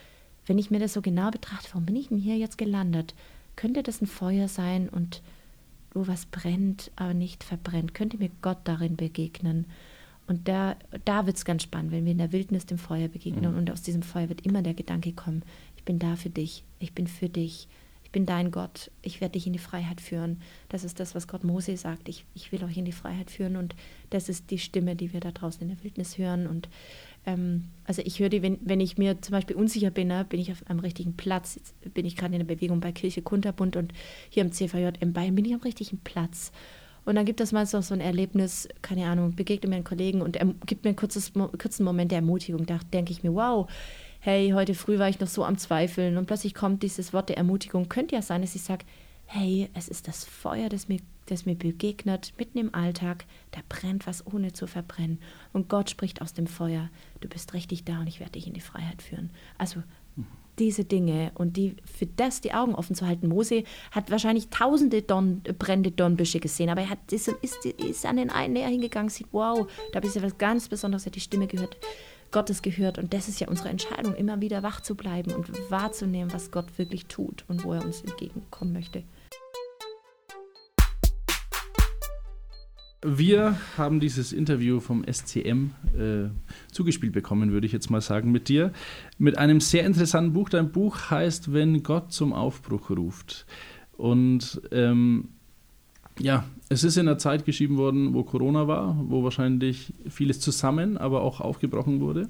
wenn ich mir das so genau betrachte, warum bin ich denn hier jetzt gelandet? Könnte das ein Feuer sein und wo was brennt, aber nicht verbrennt? Könnte mir Gott darin begegnen? Und da, da wird es ganz spannend, wenn wir in der Wildnis dem Feuer begegnen mhm. und aus diesem Feuer wird immer der Gedanke kommen, ich bin da für dich, ich bin für dich, ich bin dein Gott, ich werde dich in die Freiheit führen. Das ist das, was Gott Mose sagt, ich, ich will euch in die Freiheit führen und das ist die Stimme, die wir da draußen in der Wildnis hören und ähm, also ich höre die, wenn, wenn ich mir zum Beispiel unsicher bin, ne, bin ich auf einem richtigen Platz. Jetzt bin ich gerade in der Bewegung bei Kirche Kunterbund und hier am CVJM Bayern bin ich am richtigen Platz. Und dann gibt es mal so, so ein Erlebnis, keine Ahnung, begegne mir einen Kollegen und er gibt mir einen kurzes, kurzen Moment der Ermutigung. Da denke ich mir, wow, hey, heute früh war ich noch so am Zweifeln und plötzlich kommt dieses Wort der Ermutigung. Könnte ja sein, dass ich sage, hey, es ist das Feuer, das mir das mir begegnet, mitten im Alltag, da brennt was ohne zu verbrennen. Und Gott spricht aus dem Feuer, du bist richtig da und ich werde dich in die Freiheit führen. Also diese Dinge und die für das die Augen offen zu halten. Mose hat wahrscheinlich tausende Don, brennende Dornbüsche gesehen, aber er hat, ist, ist, ist an den einen näher hingegangen, sieht, wow, da ist ja was ganz Besonderes, er hat die Stimme gehört, Gottes gehört. Und das ist ja unsere Entscheidung, immer wieder wach zu bleiben und wahrzunehmen, was Gott wirklich tut und wo er uns entgegenkommen möchte.
Wir haben dieses Interview vom SCM äh, zugespielt bekommen, würde ich jetzt mal sagen, mit dir. Mit einem sehr interessanten Buch. Dein Buch heißt Wenn Gott zum Aufbruch ruft. Und ähm, ja, es ist in einer Zeit geschrieben worden, wo Corona war, wo wahrscheinlich vieles zusammen, aber auch aufgebrochen wurde.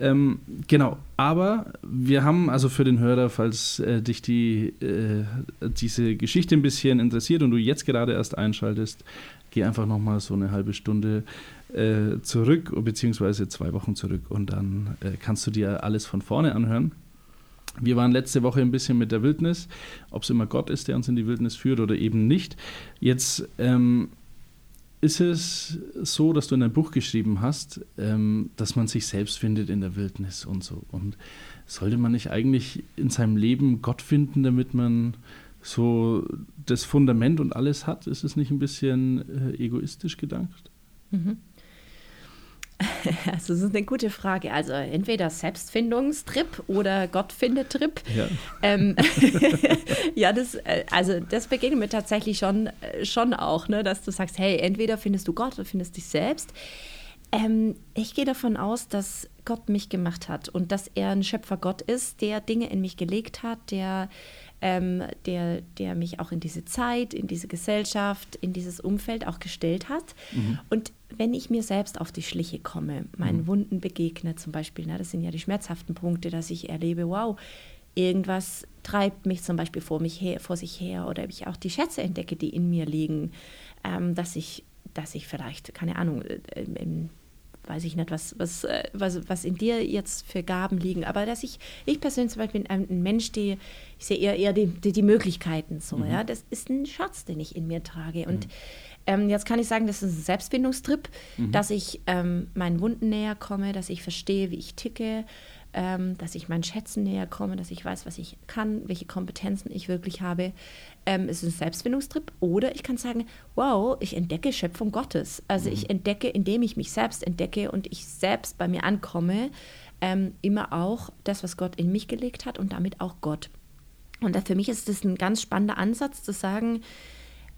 Ähm, genau, aber wir haben also für den Hörer, falls äh, dich die, äh, diese Geschichte ein bisschen interessiert und du jetzt gerade erst einschaltest, geh einfach nochmal so eine halbe Stunde äh, zurück, beziehungsweise zwei Wochen zurück und dann äh, kannst du dir alles von vorne anhören. Wir waren letzte Woche ein bisschen mit der Wildnis, ob es immer Gott ist, der uns in die Wildnis führt oder eben nicht. Jetzt ähm, ist es so, dass du in ein Buch geschrieben hast, ähm, dass man sich selbst findet in der Wildnis und so. Und sollte man nicht eigentlich in seinem Leben Gott finden, damit man so das Fundament und alles hat? Ist es nicht ein bisschen äh, egoistisch gedacht? Mhm.
Also, das ist eine gute Frage. Also, entweder Selbstfindungstrip oder Gottfindetrip. Ja, ähm, ja das, äh, also, das begegnet mir tatsächlich schon, äh, schon auch, ne, dass du sagst: hey, entweder findest du Gott oder findest dich selbst. Ähm, ich gehe davon aus, dass Gott mich gemacht hat und dass er ein Schöpfergott ist, der Dinge in mich gelegt hat, der ähm, der, der mich auch in diese Zeit, in diese Gesellschaft, in dieses Umfeld auch gestellt hat. Mhm. Und wenn ich mir selbst auf die Schliche komme, meinen mhm. Wunden begegne zum Beispiel, na, das sind ja die schmerzhaften Punkte, dass ich erlebe, wow, irgendwas treibt mich zum Beispiel vor, mich her, vor sich her oder ich auch die Schätze entdecke, die in mir liegen, ähm, dass ich dass ich vielleicht, keine Ahnung, äh, im weiß ich nicht, was, was, äh, was, was in dir jetzt für Gaben liegen, aber dass ich, ich persönlich zum Beispiel ein, ein Mensch, der, ich sehe eher, eher die, die, die Möglichkeiten so, mhm. ja, das ist ein Schatz, den ich in mir trage und mhm. ähm, jetzt kann ich sagen, das ist ein Selbstbindungstrip, mhm. dass ich ähm, meinen Wunden näher komme, dass ich verstehe, wie ich ticke, ähm, dass ich meinen Schätzen näher komme, dass ich weiß, was ich kann, welche Kompetenzen ich wirklich habe. Ähm, es ist ein Selbstfindungstrip. Oder ich kann sagen, wow, ich entdecke Schöpfung Gottes. Also mhm. ich entdecke, indem ich mich selbst entdecke und ich selbst bei mir ankomme, ähm, immer auch das, was Gott in mich gelegt hat und damit auch Gott. Und für mich ist das ein ganz spannender Ansatz zu sagen,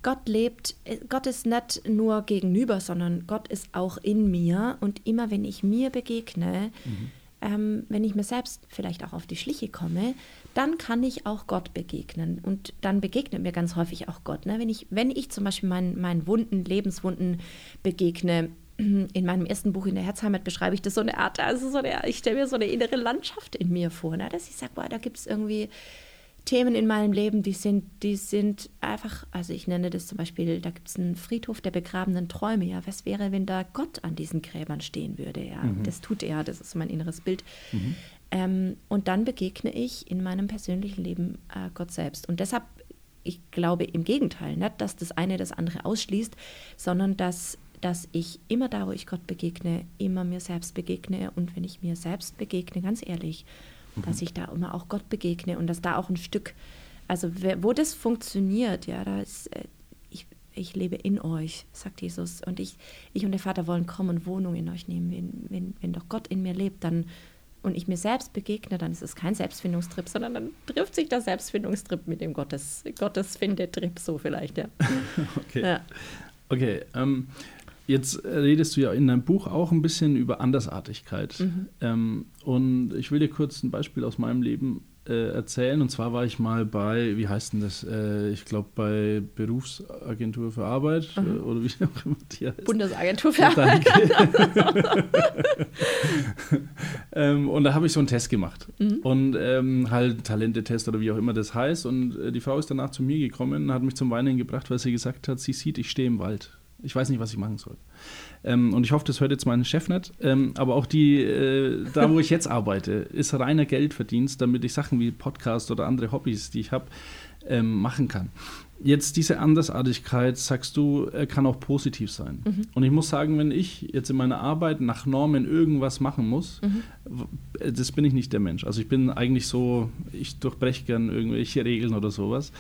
Gott lebt, äh, Gott ist nicht nur gegenüber, sondern Gott ist auch in mir. Und immer wenn ich mir begegne, mhm ähm, wenn ich mir selbst vielleicht auch auf die Schliche komme, dann kann ich auch Gott begegnen. Und dann begegnet mir ganz häufig auch Gott. Ne? Wenn, ich, wenn ich zum Beispiel meinen, meinen Wunden, Lebenswunden begegne, in meinem ersten Buch in der Herzheimat beschreibe ich das so eine Art, also so eine, ich stelle mir so eine innere Landschaft in mir vor, ne? dass ich sage, da gibt es irgendwie Themen in meinem Leben, die sind, die sind einfach, also ich nenne das zum Beispiel, da gibt es einen Friedhof der begrabenen Träume. Ja, was wäre, wenn da Gott an diesen Gräbern stehen würde? Ja, mhm. das tut er, das ist mein inneres Bild. Mhm. Ähm, und dann begegne ich in meinem persönlichen Leben äh, Gott selbst. Und deshalb, ich glaube im Gegenteil, nicht, dass das eine das andere ausschließt, sondern dass dass ich immer da, wo ich Gott begegne, immer mir selbst begegne. Und wenn ich mir selbst begegne, ganz ehrlich, mhm. dass ich da immer auch Gott begegne und dass da auch ein Stück, also wo das funktioniert, ja, da ist, äh, ich, ich lebe in euch, sagt Jesus. Und ich, ich und der Vater wollen kommen und Wohnung in euch nehmen. Wenn, wenn, wenn doch Gott in mir lebt, dann und ich mir selbst begegne, dann ist es kein Selbstfindungstrip, sondern dann trifft sich der Selbstfindungstrip mit dem Gottes, Gottesfindetrip, so vielleicht, ja.
okay. Ja. Okay, ähm, Jetzt redest du ja in deinem Buch auch ein bisschen über Andersartigkeit. Mhm. Ähm, und ich will dir kurz ein Beispiel aus meinem Leben äh, erzählen. Und zwar war ich mal bei, wie heißt denn das? Äh, ich glaube bei Berufsagentur für Arbeit mhm. äh, oder wie auch immer
die heißt. Bundesagentur für Arbeit.
ähm, und da habe ich so einen Test gemacht. Mhm. Und ähm, halt Talentetest oder wie auch immer das heißt. Und äh, die Frau ist danach zu mir gekommen, hat mich zum Weinen gebracht, weil sie gesagt hat, sie sieht, ich stehe im Wald. Ich weiß nicht, was ich machen soll. Ähm, und ich hoffe, das hört jetzt mein Chef nicht. Ähm, aber auch die, äh, da wo ich jetzt arbeite, ist reiner Geldverdienst, damit ich Sachen wie Podcast oder andere Hobbys, die ich habe, ähm, machen kann. Jetzt diese Andersartigkeit, sagst du, kann auch positiv sein. Mhm. Und ich muss sagen, wenn ich jetzt in meiner Arbeit nach Normen irgendwas machen muss, mhm. das bin ich nicht der Mensch. Also ich bin eigentlich so, ich durchbreche gern irgendwelche Regeln oder sowas.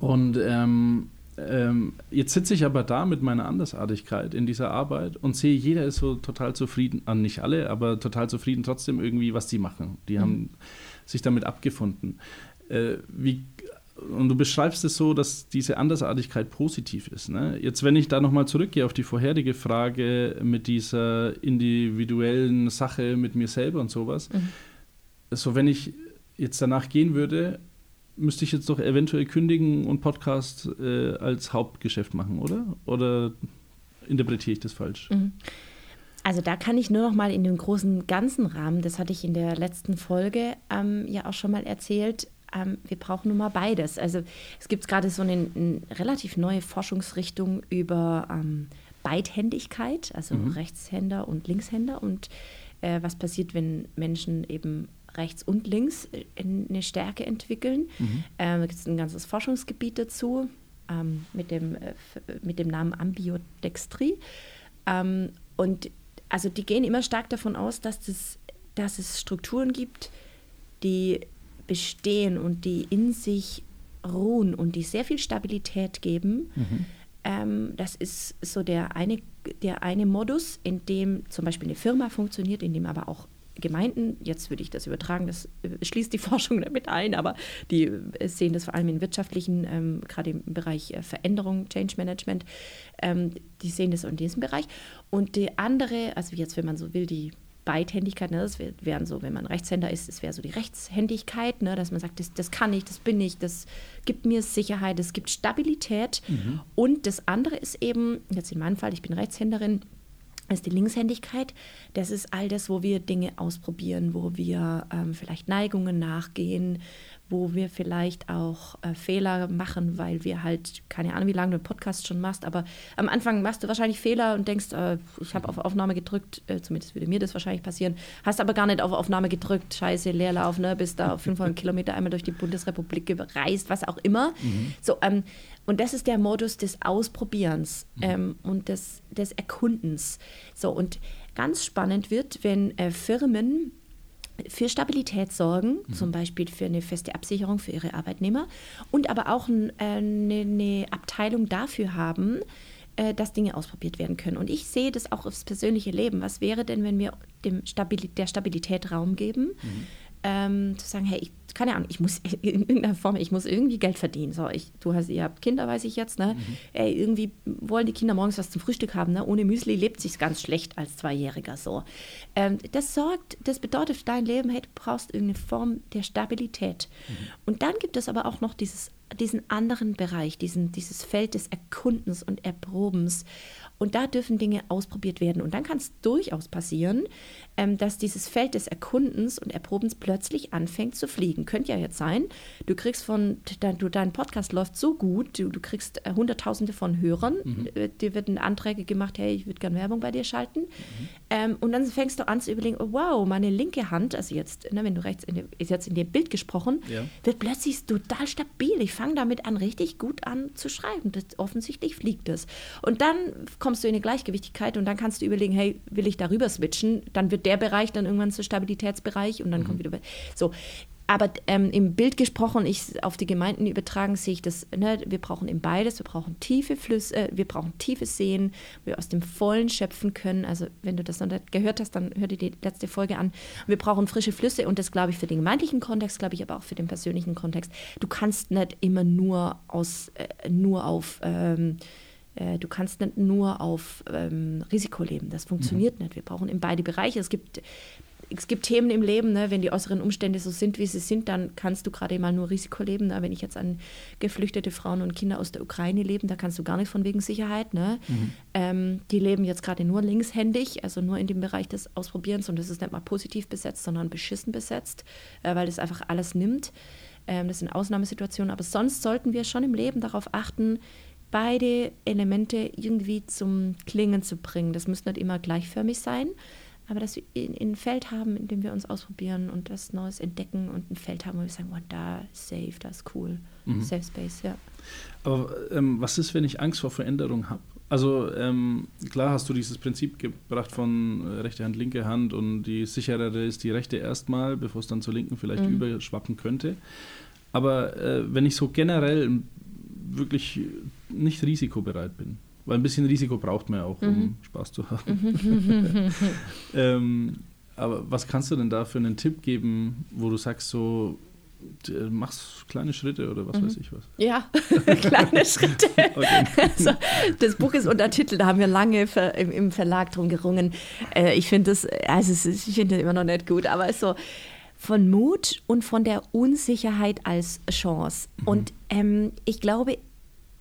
Und ähm, ähm, jetzt sitze ich aber da mit meiner Andersartigkeit in dieser Arbeit und sehe, jeder ist so total zufrieden, ah, nicht alle, aber total zufrieden trotzdem irgendwie, was die machen. Die mhm. haben sich damit abgefunden. Äh, wie, und du beschreibst es so, dass diese Andersartigkeit positiv ist. Ne? Jetzt, wenn ich da nochmal zurückgehe auf die vorherige Frage mit dieser individuellen Sache mit mir selber und sowas, mhm. so wenn ich jetzt danach gehen würde, müsste ich jetzt doch eventuell kündigen und Podcast äh, als Hauptgeschäft machen, oder? Oder interpretiere ich das falsch? Mhm.
Also da kann ich nur noch mal in dem großen ganzen Rahmen, das hatte ich in der letzten Folge ähm, ja auch schon mal erzählt, ähm, wir brauchen nun mal beides. Also es gibt gerade so eine, eine, relativ neue Forschungsrichtung über ähm, Beidhändigkeit, also mhm. Rechtshänder und Linkshänder und äh, was passiert, wenn Menschen eben rechts und links äh, eine Stärke entwickeln. Mhm. Ähm, da gibt es ein ganzes Forschungsgebiet dazu ähm, mit, dem, äh, mit dem Namen Ambiodextrie. Ähm, und also die gehen immer stark davon aus, dass, das, dass es Strukturen gibt, die bestehen und die in sich ruhen und die sehr viel Stabilität geben. Mhm. Ähm, das ist so der eine, der eine Modus, in dem zum Beispiel eine Firma funktioniert, in dem aber auch Gemeinden, jetzt würde ich das übertragen, das äh, schließt die Forschung damit ein, aber die äh, sehen das vor allem in wirtschaftlichen, ähm, gerade im Bereich äh, Veränderung, Change Management, ähm, die sehen das in diesem Bereich. Und die andere, also jetzt, wenn man so will, die Beidhändigkeit, ne, das wären so, wenn man Rechtshänder ist, das wäre so die Rechtshändigkeit, ne, dass man sagt, das, das kann ich, das bin ich, das gibt mir Sicherheit, das gibt Stabilität. Mhm. Und das andere ist eben, jetzt in meinem Fall, ich bin Rechtshänderin, ist die Linkshändigkeit. Das ist all das, wo wir Dinge ausprobieren, wo wir ähm, vielleicht Neigungen nachgehen, wo wir vielleicht auch äh, Fehler machen, weil wir halt, keine Ahnung, wie lange du einen Podcast schon machst, aber am Anfang machst du wahrscheinlich Fehler und denkst, äh, ich habe auf Aufnahme gedrückt, äh, zumindest würde mir das wahrscheinlich passieren, hast aber gar nicht auf Aufnahme gedrückt, scheiße, Leerlauf, ne, bist da auf 500 Kilometer einmal durch die Bundesrepublik gereist, was auch immer. Mhm. So, ähm, und das ist der Modus des Ausprobierens mhm. ähm, und des, des Erkundens. So, und ganz spannend wird, wenn äh, Firmen für Stabilität sorgen, mhm. zum Beispiel für eine feste Absicherung für ihre Arbeitnehmer und aber auch ein, äh, eine, eine, Abteilung dafür haben, äh, dass Dinge ausprobiert werden können. Und ich sehe das auch aufs persönliche Leben. Was wäre denn, wenn wir dem Stabil der Stabilität Raum geben? Mhm ähm, zu sagen, hey, ich, keine Ahnung, ich muss in irgendeiner Form, ich muss irgendwie Geld verdienen. So, ich, du hast, ihr habt Kinder, weiß ich jetzt, ne? Mhm. Ey, irgendwie wollen die Kinder morgens was zum Frühstück haben, ne? Ohne Müsli lebt sich ganz schlecht als Zweijähriger so. Ähm, das sorgt, das bedeutet für dein Leben, hey, du brauchst irgendeine Form der Stabilität. Mhm. Und dann gibt es aber auch noch dieses, diesen anderen Bereich, diesen, dieses Feld des Erkundens und Erprobens. Und da dürfen Dinge ausprobiert werden. Und dann kann es durchaus passieren, ähm, dass dieses Feld des Erkundens und Erprobens plötzlich anfängt zu fliegen. Könnte ja jetzt sein, du kriegst von, dein, du, dein Podcast läuft so gut, du, du kriegst äh, Hunderttausende von Hörern, mhm. äh, dir werden Anträge gemacht, hey, ich würde gerne Werbung bei dir schalten. Mhm. Ähm, und dann fängst du an zu überlegen, oh, wow, meine linke Hand, also jetzt, ne, wenn du rechts, in dem, ist jetzt in dem Bild gesprochen, ja. wird plötzlich total stabil. Ich fange damit an, richtig gut an zu schreiben. Das, offensichtlich fliegt es. Und dann kommst du in eine Gleichgewichtigkeit und dann kannst du überlegen, hey, will ich darüber switchen? Dann wird der Bereich dann irgendwann zu Stabilitätsbereich und dann mhm. kommt wieder. So. Aber ähm, im Bild gesprochen, ich auf die Gemeinden übertragen, sehe ich das, ne, wir brauchen eben beides, wir brauchen tiefe Flüsse, äh, wir brauchen tiefes Sehen, wir aus dem Vollen schöpfen können. Also wenn du das noch nicht gehört hast, dann hör dir die letzte Folge an. Wir brauchen frische Flüsse und das glaube ich für den gemeindlichen Kontext, glaube ich aber auch für den persönlichen Kontext. Du kannst nicht immer nur aus, äh, nur auf ähm, äh, du kannst nicht nur auf ähm, Risiko leben. Das funktioniert mhm. nicht. Wir brauchen in beide Bereiche. Es gibt, es gibt Themen im Leben, ne, wenn die äußeren Umstände so sind, wie sie sind, dann kannst du gerade mal nur Risiko leben. Ne? Wenn ich jetzt an geflüchtete Frauen und Kinder aus der Ukraine leben, da kannst du gar nicht von wegen Sicherheit. Ne? Mhm. Ähm, die leben jetzt gerade nur linkshändig, also nur in dem Bereich des Ausprobierens und das ist nicht mal positiv besetzt, sondern beschissen besetzt, äh, weil das einfach alles nimmt. Ähm, das sind Ausnahmesituationen, aber sonst sollten wir schon im Leben darauf achten, beide Elemente irgendwie zum Klingen zu bringen. Das muss nicht immer gleichförmig sein, aber dass wir ein Feld haben, in dem wir uns ausprobieren und was Neues entdecken und ein Feld haben, wo wir sagen, oh, da ist safe, da ist cool. Mhm. Safe Space, ja.
Aber ähm, was ist, wenn ich Angst vor Veränderung habe? Also ähm, klar hast du dieses Prinzip gebracht von äh, rechte Hand, linke Hand und die sicherere ist die rechte erstmal, bevor es dann zur linken vielleicht mhm. überschwappen könnte. Aber äh, wenn ich so generell wirklich nicht risikobereit bin. Weil ein bisschen Risiko braucht man ja auch, um mhm. Spaß zu haben. ähm, aber was kannst du denn da für einen Tipp geben, wo du sagst, so machst kleine Schritte oder was mhm. weiß ich was?
Ja, kleine Schritte. also, das Buch ist untertitelt, da haben wir lange im, im, Verlag drum gerungen. Äh, ich finde das, also ich finde immer noch nicht gut, aber so von Mut und von der Unsicherheit als Chance. Mhm. Und ähm, ich glaube,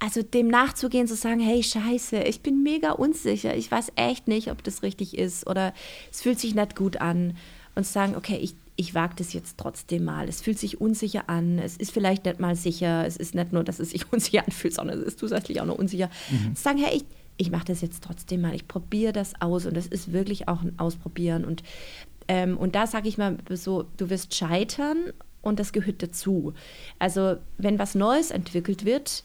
also dem nachzugehen, zu sagen, hey, scheiße, ich bin mega unsicher, ich weiß echt nicht, ob das richtig ist oder es fühlt sich nicht gut an und zu sagen, okay, ich, ich wage das jetzt trotzdem mal. Es fühlt sich unsicher an, es ist vielleicht nicht mal sicher, es ist nicht nur, dass es sich unsicher anfühlt, sondern es ist zusätzlich auch noch unsicher. Mhm. Sagen, hey, ich, ich mache das jetzt trotzdem mal, ich probiere das aus und das ist wirklich auch ein Ausprobieren und ähm, und da sage ich mal so, du wirst scheitern und das gehört dazu. Also wenn was Neues entwickelt wird,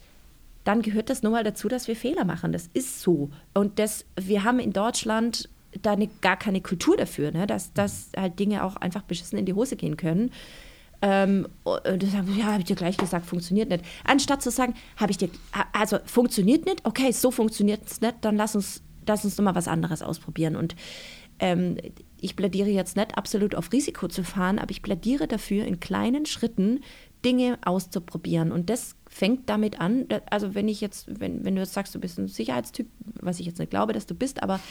dann gehört das nun mal dazu, dass wir Fehler machen. Das ist so. Und das, wir haben in Deutschland da eine, gar keine Kultur dafür, ne? dass, dass halt Dinge auch einfach beschissen in die Hose gehen können. Ähm, und sagen, ja, habe ich dir gleich gesagt, funktioniert nicht. Anstatt zu sagen, habe ich dir, also funktioniert nicht, okay, so funktioniert es nicht, dann lass uns, lass uns nochmal was anderes ausprobieren. Und ähm, ich plädiere jetzt nicht absolut auf Risiko zu fahren, aber ich plädiere dafür, in kleinen Schritten Dinge auszuprobieren. Und das fängt damit an, also wenn ich jetzt, wenn, wenn du jetzt sagst, du bist ein Sicherheitstyp, was ich jetzt nicht glaube, dass du bist, aber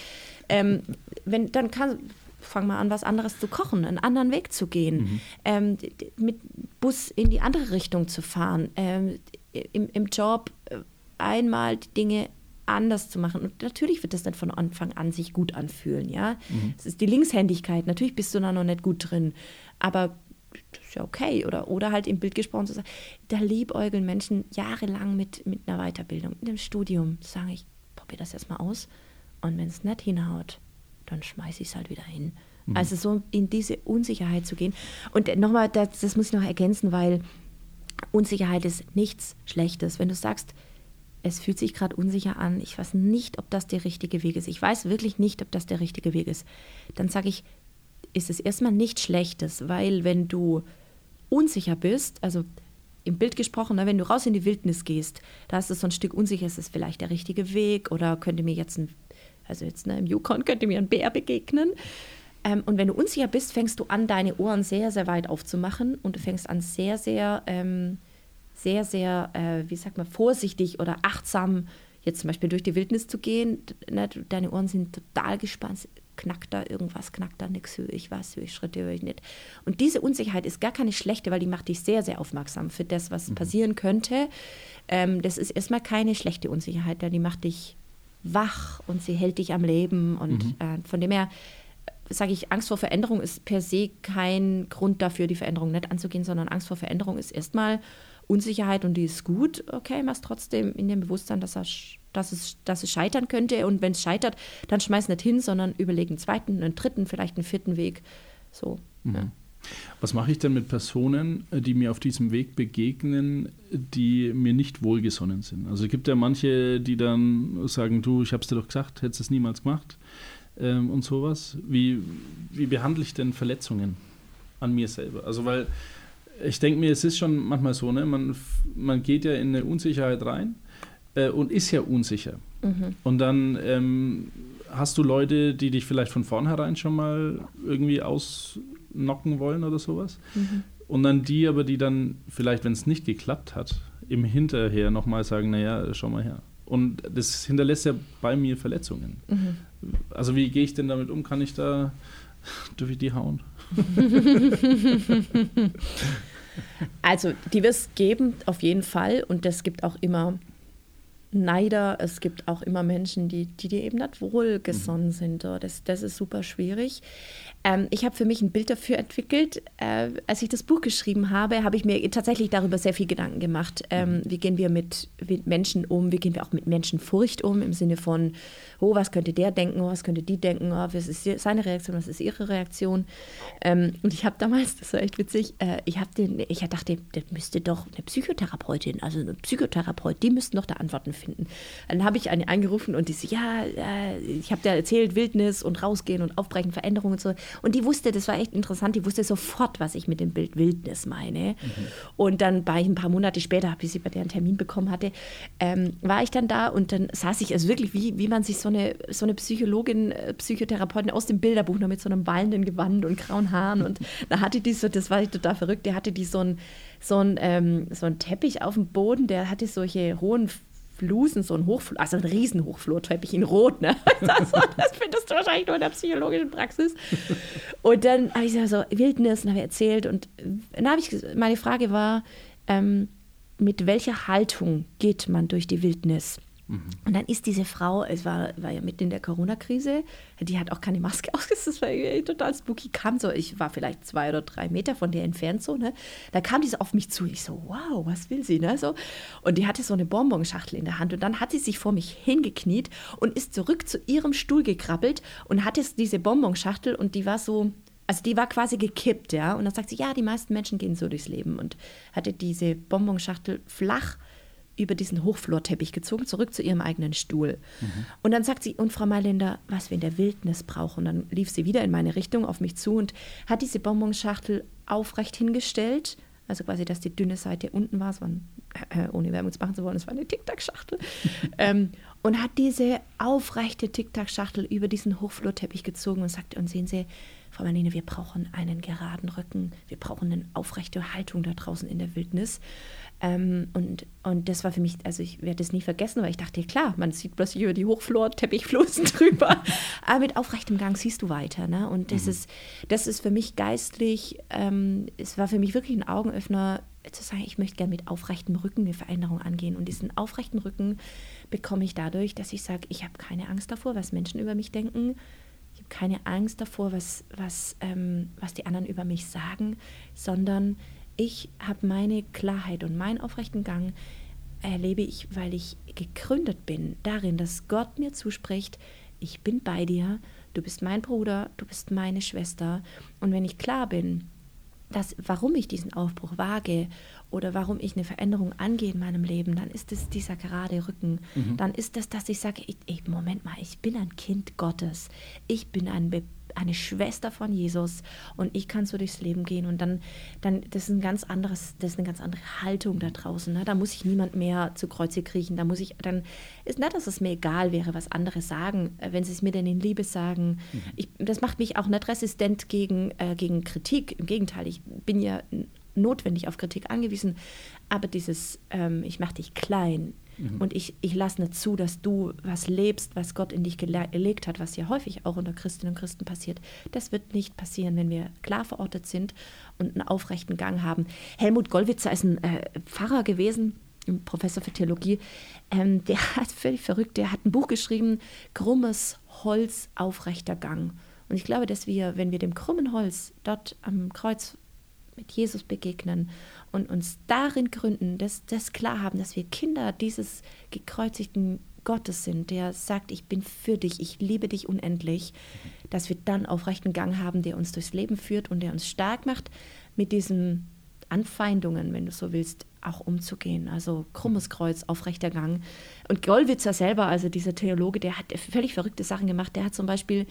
ähm, wenn, dann kann, fang mal an, was anderes zu kochen, einen anderen Weg zu gehen, mhm. ähm, mit Bus in die andere Richtung zu fahren, ähm, im, im Job äh, einmal die Dinge anders zu machen. Und natürlich wird das dann von Anfang an sich gut anfühlen, ja. Mhm. Es ist die Linkshändigkeit, natürlich bist du da noch nicht gut drin, aber ist ja okay. Oder, oder halt im Bild gesprochen zu sagen, da liebäugeln Menschen jahrelang mit, mit einer Weiterbildung, mit einem Studium. Sage ich, probier das erstmal aus. Und wenn es nicht hinhaut, dann schmeiße ich es halt wieder hin. Mhm. Also so in diese Unsicherheit zu gehen. Und nochmal, das, das muss ich noch ergänzen, weil Unsicherheit ist nichts Schlechtes. Wenn du sagst, es fühlt sich gerade unsicher an, ich weiß nicht, ob das der richtige Weg ist. Ich weiß wirklich nicht, ob das der richtige Weg ist. Dann sage ich, ist es erstmal nichts Schlechtes, weil wenn du unsicher bist, also im Bild gesprochen, ne, wenn du raus in die Wildnis gehst, da ist es so ein Stück unsicher, ist es vielleicht der richtige Weg oder könnte mir jetzt ein, also jetzt ne, im Yukon könnte mir ein Bär begegnen. Ähm, und wenn du unsicher bist, fängst du an, deine Ohren sehr, sehr weit aufzumachen und du fängst an, sehr, sehr, ähm, sehr, sehr, äh, wie sagt man, vorsichtig oder achtsam jetzt zum Beispiel durch die Wildnis zu gehen. Ne, deine Ohren sind total gespannt, knackt da irgendwas, knackt da nichts, höre ich was, höre ich Schritte, höre ich nicht. Und diese Unsicherheit ist gar keine schlechte, weil die macht dich sehr, sehr aufmerksam für das, was mhm. passieren könnte. Ähm, das ist erstmal keine schlechte Unsicherheit, denn die macht dich wach und sie hält dich am Leben. Und mhm. äh, von dem her äh, sage ich, Angst vor Veränderung ist per se kein Grund dafür, die Veränderung nicht anzugehen, sondern Angst vor Veränderung ist erstmal Unsicherheit und die ist gut. Okay, machst trotzdem in dem Bewusstsein, dass er dass es, dass es scheitern könnte. Und wenn es scheitert, dann schmeiß nicht hin, sondern überlegen einen zweiten, einen dritten, vielleicht einen vierten Weg. So. Mhm. Ja.
Was mache ich denn mit Personen, die mir auf diesem Weg begegnen, die mir nicht wohlgesonnen sind? Also es gibt ja manche, die dann sagen, du, ich habe es dir doch gesagt, hättest es niemals gemacht ähm, und sowas. Wie, wie behandle ich denn Verletzungen an mir selber? Also weil ich denke mir, es ist schon manchmal so, ne? man, man geht ja in eine Unsicherheit rein äh, und ist ja unsicher. Mhm. Und dann ähm, hast du Leute, die dich vielleicht von vornherein schon mal irgendwie ausnocken wollen oder sowas. Mhm. Und dann die aber, die dann vielleicht, wenn es nicht geklappt hat, im Hinterher nochmal sagen, naja, schau mal her. Und das hinterlässt ja bei mir Verletzungen. Mhm. Also wie gehe ich denn damit um? Kann ich da, dürfe ich die hauen?
also die wird es geben, auf jeden Fall. Und das gibt auch immer Neider, es gibt auch immer Menschen, die, die dir eben nicht wohlgesonnen sind. Das, das ist super schwierig. Ähm, ich habe für mich ein Bild dafür entwickelt. Äh, als ich das Buch geschrieben habe, habe ich mir tatsächlich darüber sehr viel Gedanken gemacht. Ähm, mhm. wie gehen wir mit, mit, Menschen um? Wie gehen wir auch mit Menschenfurcht um? Im Sinne von, oh, was könnte der denken? Oh, was könnte die denken? Oh, was ist seine Reaktion? Was ist ihre Reaktion? Ähm, und ich habe damals, das war echt witzig, äh, ich, den, ich dachte, das müsste doch eine Psychotherapeutin, also eine Psychotherapeut, die müssten doch da Antworten finden. Dann habe ich eine angerufen und die so, ja, äh, ich habe dir erzählt, Wildnis und rausgehen und aufbrechen, Veränderungen und so. Und die wusste, das war echt interessant, die wusste sofort, was ich mit dem Bild Wildnis meine. Mhm. Und dann war ich ein paar Monate später, bis ich bei der einen Termin bekommen hatte, ähm, war ich dann da und dann saß ich, also wirklich, wie, wie man sich so eine, so eine Psychologin, äh, Psychotherapeutin aus dem Bilderbuch noch mit so einem wallenden Gewand und grauen Haaren und da hatte die so, das war total verrückt, der hatte die so ein so ein, ähm, so ein Teppich auf dem Boden, der hatte solche hohen Flusen, so ein Hochflur, also ein riesen Hochflurteppich in Rot, ne? Das, das findest du wahrscheinlich nur in der psychologischen Praxis. Und dann habe ich so Wildnis und habe erzählt und dann habe ich, meine Frage war, ähm, mit welcher Haltung geht man durch die Wildnis? Mhm. Und dann ist diese Frau, es war, war ja mitten in der Corona-Krise, die hat auch keine Maske ausgesetzt, das war total spooky, kam so, ich war vielleicht zwei oder drei Meter von der entfernt so, ne? Da kam die so auf mich zu, ich so, wow, was will sie, ne? So. Und die hatte so eine Bonbonschachtel in der Hand und dann hat sie sich vor mich hingekniet und ist zurück zu ihrem Stuhl gekrabbelt und hatte diese Bonbonschachtel und die war so, also die war quasi gekippt, ja. Und dann sagt sie, ja, die meisten Menschen gehen so durchs Leben und hatte diese Bonbonschachtel flach über diesen Hochflorteppich gezogen, zurück zu ihrem eigenen Stuhl. Mhm. Und dann sagt sie, und Frau Mailänder, was wir in der Wildnis brauchen. Und dann lief sie wieder in meine Richtung auf mich zu und hat diese Bonbonschachtel aufrecht hingestellt. Also quasi, dass die dünne Seite unten war, es war äh, ohne Werbung zu machen zu wollen, es war eine Tic-Tac-Schachtel. ähm, und hat diese aufrechte Tic-Tac-Schachtel über diesen Hochflorteppich gezogen und sagte, und sehen Sie, Frau Marlene, wir brauchen einen geraden Rücken, wir brauchen eine aufrechte Haltung da draußen in der Wildnis. Ähm, und, und das war für mich, also ich werde es nie vergessen, weil ich dachte, klar, man sieht plötzlich über die Hochflor, Teppichflosen drüber, aber mit aufrechtem Gang siehst du weiter. Ne? Und das, mhm. ist, das ist für mich geistlich, ähm, es war für mich wirklich ein Augenöffner, zu sagen, ich möchte gerne mit aufrechtem Rücken eine Veränderung angehen. Und diesen aufrechten Rücken bekomme ich dadurch, dass ich sage, ich habe keine Angst davor, was Menschen über mich denken. Ich habe keine Angst davor, was, was, ähm, was die anderen über mich sagen, sondern ich habe meine Klarheit und meinen aufrechten Gang erlebe ich, weil ich gegründet bin darin, dass Gott mir zuspricht, ich bin bei dir, du bist mein Bruder, du bist meine Schwester. Und wenn ich klar bin, dass, warum ich diesen Aufbruch wage oder warum ich eine Veränderung angehe in meinem Leben, dann ist es dieser gerade Rücken. Mhm. Dann ist es, dass ich sage, ich, ich, Moment mal, ich bin ein Kind Gottes. Ich bin ein eine Schwester von Jesus und ich kann so durchs Leben gehen und dann, dann das ist ein ganz anderes, das ist eine ganz andere Haltung da draußen. Ne? Da muss ich niemand mehr zu Kreuze kriechen. Da muss ich, dann ist nicht, dass es mir egal wäre, was andere sagen, äh, wenn sie es mir denn in Liebe sagen. Mhm. Ich, das macht mich auch nicht resistent gegen, äh, gegen Kritik. Im Gegenteil, ich bin ja notwendig auf Kritik angewiesen. Aber dieses, ähm, ich mache dich klein, Mhm. Und ich, ich lasse nicht zu, dass du was lebst, was Gott in dich gelegt hat, was ja häufig auch unter Christinnen und Christen passiert. Das wird nicht passieren, wenn wir klar verortet sind und einen aufrechten Gang haben. Helmut Gollwitzer ist ein äh, Pfarrer gewesen, Professor für Theologie. Ähm, der hat völlig verrückt, der hat ein Buch geschrieben, Krummes Holz, aufrechter Gang. Und ich glaube, dass wir, wenn wir dem krummen Holz dort am Kreuz mit Jesus begegnen und uns darin gründen, dass das klar haben, dass wir Kinder dieses gekreuzigten Gottes sind, der sagt, ich bin für dich, ich liebe dich unendlich, dass wir dann aufrechten Gang haben, der uns durchs Leben führt und der uns stark macht, mit diesen Anfeindungen, wenn du so willst, auch umzugehen. Also krummes Kreuz, aufrechter Gang. Und Gollwitzer selber, also dieser Theologe, der hat völlig verrückte Sachen gemacht. Der hat zum Beispiel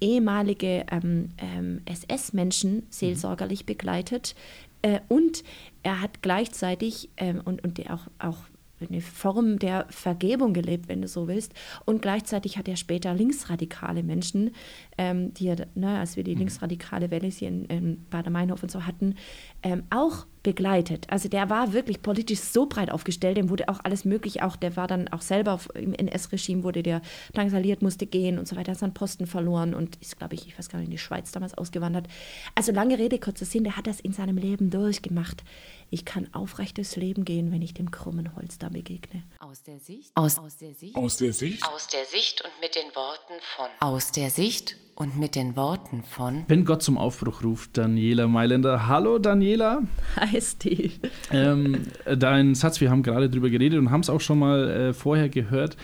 ehemalige ähm, ähm, SS-Menschen seelsorgerlich begleitet, äh, und er hat gleichzeitig ähm, und, und auch, auch eine Form der Vergebung gelebt, wenn du so willst. Und gleichzeitig hat er später linksradikale Menschen, ähm, die er, ne, als wir die mhm. linksradikale Welle hier in, in Bader-Meinhof und so hatten, ähm, auch begleitet. Also der war wirklich politisch so breit aufgestellt, dem wurde auch alles möglich, auch der war dann auch selber im NS-Regime, wurde der drangsaliert, musste gehen und so weiter, hat seinen Posten verloren und ist, glaube ich, ich weiß gar nicht, in die Schweiz damals ausgewandert. Also lange Rede, kurzer Sinn, der hat das in seinem Leben durchgemacht. Ich kann aufrechtes Leben gehen, wenn ich dem krummen Holz da begegne.
Aus der Sicht, aus, aus der Sicht, aus der Sicht, aus der Sicht und mit den Worten von, aus der Sicht und mit den Worten von.
Wenn Gott zum Aufbruch ruft, Daniela Mailänder. Hallo Daniela.
Hi Steve.
Ähm, dein Satz, wir haben gerade drüber geredet und haben es auch schon mal äh, vorher gehört.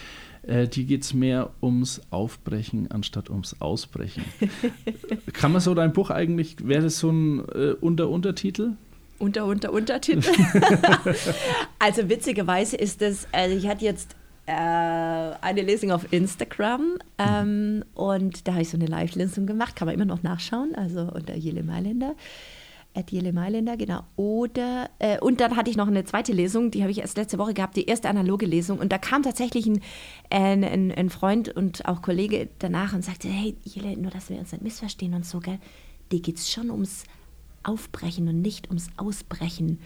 Äh, die geht es mehr ums Aufbrechen anstatt ums Ausbrechen. Kann man so dein Buch eigentlich, wäre das so ein äh, Unter-Untertitel?
Unter, unter, Untertitel. also witzigerweise ist es, also ich hatte jetzt äh, eine Lesung auf Instagram ähm, mhm. und da habe ich so eine Live-Lesung gemacht, kann man immer noch nachschauen, also unter Jele Mailänder. At Jele Mailänder, genau. Oder, äh, und dann hatte ich noch eine zweite Lesung, die habe ich erst letzte Woche gehabt, die erste analoge Lesung. Und da kam tatsächlich ein, ein, ein Freund und auch Kollege danach und sagte: Hey, Jele, nur dass wir uns nicht missverstehen und so, gell? Dir geht es schon ums Aufbrechen und nicht ums Ausbrechen.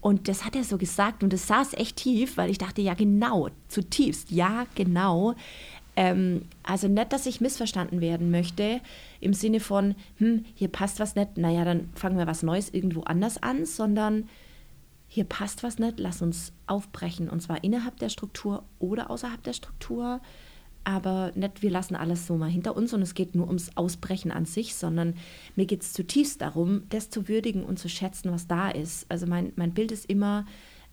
Und das hat er so gesagt und das saß echt tief, weil ich dachte, ja genau, zutiefst, ja genau. Ähm, also nicht, dass ich missverstanden werden möchte, im Sinne von, hm, hier passt was nicht, naja, dann fangen wir was Neues irgendwo anders an, sondern hier passt was nicht, lass uns aufbrechen. Und zwar innerhalb der Struktur oder außerhalb der Struktur. Aber nicht, wir lassen alles so mal hinter uns und es geht nur ums Ausbrechen an sich, sondern mir geht es zutiefst darum, das zu würdigen und zu schätzen, was da ist. Also mein, mein Bild ist immer,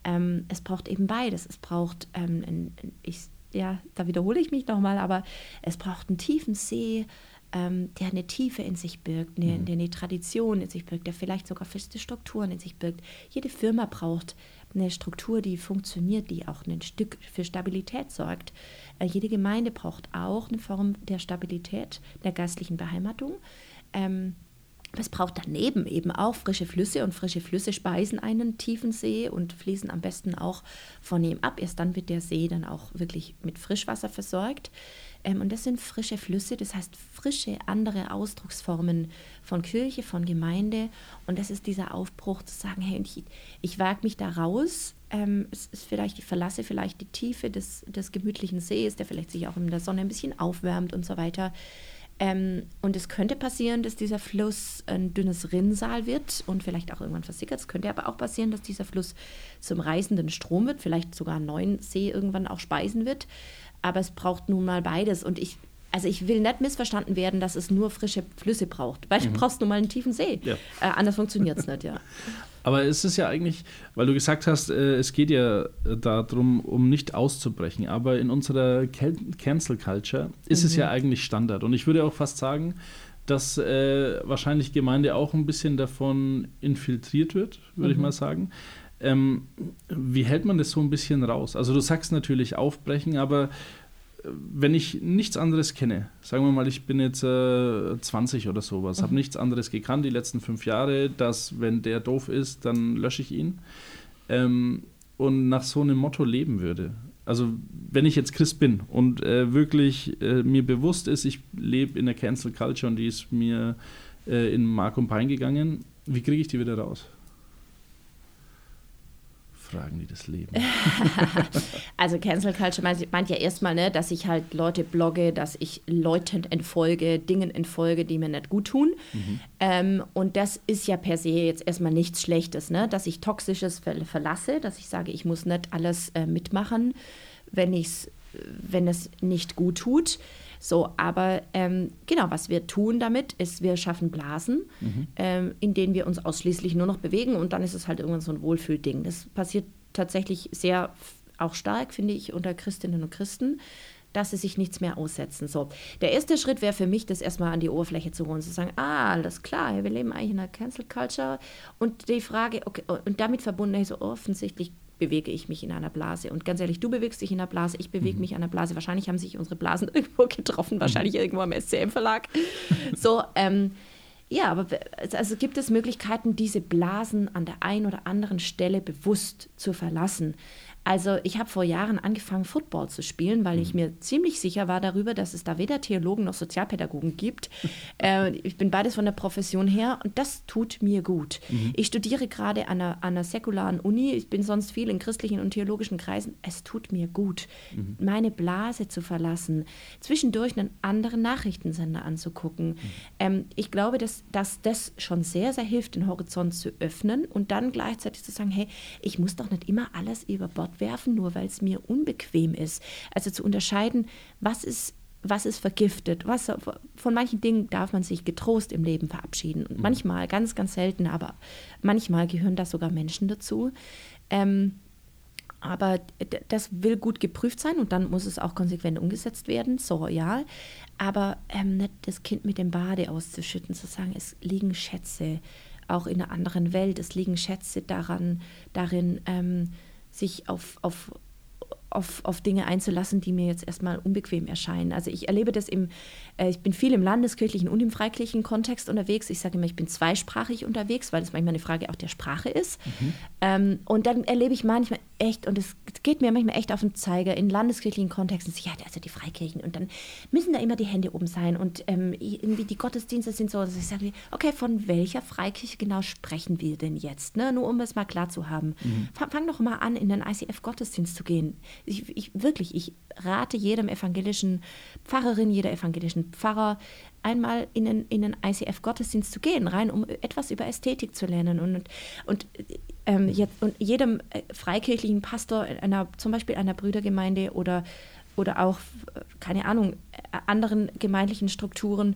ähm, es braucht eben beides. Es braucht, ähm, ich, ja, da wiederhole ich mich nochmal, aber es braucht einen tiefen See, ähm, der eine Tiefe in sich birgt, eine, mhm. der eine Tradition in sich birgt, der vielleicht sogar feste Strukturen in sich birgt. Jede Firma braucht eine Struktur, die funktioniert, die auch ein Stück für Stabilität sorgt. Äh, jede Gemeinde braucht auch eine Form der Stabilität, der geistlichen Beheimatung. Ähm, es braucht daneben eben auch frische Flüsse und frische Flüsse speisen einen tiefen See und fließen am besten auch von ihm ab. Erst dann wird der See dann auch wirklich mit Frischwasser versorgt. Ähm, und das sind frische Flüsse, das heißt frische andere Ausdrucksformen von Kirche, von Gemeinde. Und das ist dieser Aufbruch zu sagen, hey, ich, ich wage mich da raus. Ähm, es ist vielleicht, ich verlasse vielleicht die Tiefe des, des gemütlichen Sees, der vielleicht sich auch in der Sonne ein bisschen aufwärmt und so weiter. Ähm, und es könnte passieren, dass dieser Fluss ein dünnes Rinnsal wird und vielleicht auch irgendwann versickert. Es könnte aber auch passieren, dass dieser Fluss zum reißenden Strom wird, vielleicht sogar einen neuen See irgendwann auch speisen wird aber es braucht nun mal beides. Und ich, also ich will nicht missverstanden werden, dass es nur frische Flüsse braucht, weil mhm. du brauchst nun mal einen tiefen See. Ja. Äh, anders funktioniert es nicht, ja.
Aber es ist ja eigentlich, weil du gesagt hast, äh, es geht ja darum, um nicht auszubrechen. Aber in unserer Cancel Culture ist mhm. es ja mhm. eigentlich Standard. Und ich würde auch fast sagen, dass äh, wahrscheinlich Gemeinde auch ein bisschen davon infiltriert wird, würde mhm. ich mal sagen. Ähm, wie hält man das so ein bisschen raus? Also du sagst natürlich aufbrechen, aber äh, wenn ich nichts anderes kenne, sagen wir mal, ich bin jetzt äh, 20 oder sowas, mhm. habe nichts anderes gekannt die letzten fünf Jahre, dass wenn der doof ist, dann lösche ich ihn ähm, und nach so einem Motto leben würde. Also wenn ich jetzt Christ bin und äh, wirklich äh, mir bewusst ist, ich lebe in der Cancel Culture und die ist mir äh, in Mark und Pein gegangen, wie kriege ich die wieder raus? Fragen, die das Leben.
also Cancel Culture meint, ja erstmal, ne, dass ich halt Leute blogge, dass ich Leuten entfolge, Dingen entfolge, die mir nicht gut tun. Mhm. Ähm, und das ist ja per se jetzt erstmal nichts Schlechtes, ne? dass ich Toxisches ver verlasse, dass ich sage, ich muss nicht alles äh, mitmachen, wenn, ich's, wenn es nicht gut tut. So, aber ähm, genau, was wir tun damit, ist, wir schaffen Blasen, mhm. ähm, in denen wir uns ausschließlich nur noch bewegen und dann ist es halt irgendwann so ein Wohlfühlding. Das passiert tatsächlich sehr auch stark, finde ich, unter Christinnen und Christen dass sie sich nichts mehr aussetzen. So, der erste Schritt wäre für mich, das erstmal an die Oberfläche zu holen, zu sagen, ah, alles klar, wir leben eigentlich in einer Cancel Culture und die Frage, okay, und damit verbunden, so offensichtlich bewege ich mich in einer Blase. Und ganz ehrlich, du bewegst dich in einer Blase, ich bewege mhm. mich in einer Blase. Wahrscheinlich haben sich unsere Blasen irgendwo getroffen, mhm. wahrscheinlich mhm. irgendwo am SCM-Verlag. so, ähm, ja, aber also gibt es Möglichkeiten, diese Blasen an der einen oder anderen Stelle bewusst zu verlassen. Also ich habe vor Jahren angefangen, Football zu spielen, weil ich mhm. mir ziemlich sicher war darüber, dass es da weder Theologen noch Sozialpädagogen gibt. äh, ich bin beides von der Profession her und das tut mir gut. Mhm. Ich studiere gerade an einer, an einer säkularen Uni. Ich bin sonst viel in christlichen und theologischen Kreisen. Es tut mir gut, mhm. meine Blase zu verlassen, zwischendurch einen anderen Nachrichtensender anzugucken. Mhm. Ähm, ich glaube, dass, dass das schon sehr, sehr hilft, den Horizont zu öffnen und dann gleichzeitig zu sagen, hey, ich muss doch nicht immer alles über Bord Bord werfen, nur weil es mir unbequem ist. Also zu unterscheiden, was ist was ist vergiftet, was, von manchen Dingen darf man sich getrost im Leben verabschieden. Und mhm. manchmal, ganz, ganz selten, aber manchmal gehören da sogar Menschen dazu. Ähm, aber das will gut geprüft sein und dann muss es auch konsequent umgesetzt werden, so ja. Aber ähm, nicht das Kind mit dem Bade auszuschütten, zu sagen, es liegen Schätze auch in einer anderen Welt, es liegen Schätze daran, darin, ähm, sich auf, auf, auf, auf Dinge einzulassen, die mir jetzt erstmal unbequem erscheinen. Also ich erlebe das im, äh, ich bin viel im landeskirchlichen und im freikirchlichen Kontext unterwegs. Ich sage immer, ich bin zweisprachig unterwegs, weil das manchmal eine Frage auch der Sprache ist. Mhm. Ähm, und dann erlebe ich manchmal echt, und es geht mir manchmal echt auf den Zeiger, in landeskirchlichen Kontexten, ja, also die Freikirchen, und dann müssen da immer die Hände oben sein und ähm, irgendwie die Gottesdienste sind so, dass ich sage, okay, von welcher Freikirche genau sprechen wir denn jetzt? Ne? Nur um es mal klar zu haben. Mhm. Fang, fang doch mal an, in den ICF-Gottesdienst zu gehen. Ich, ich, wirklich, ich rate jedem evangelischen Pfarrerin, jeder evangelischen Pfarrer, einmal in den, in den ICF-Gottesdienst zu gehen, rein, um etwas über Ästhetik zu lernen. Und, und, ähm, jetzt, und jedem äh, freikirchlichen Pastor, einer, zum Beispiel einer Brüdergemeinde oder, oder auch, keine Ahnung, anderen gemeindlichen Strukturen,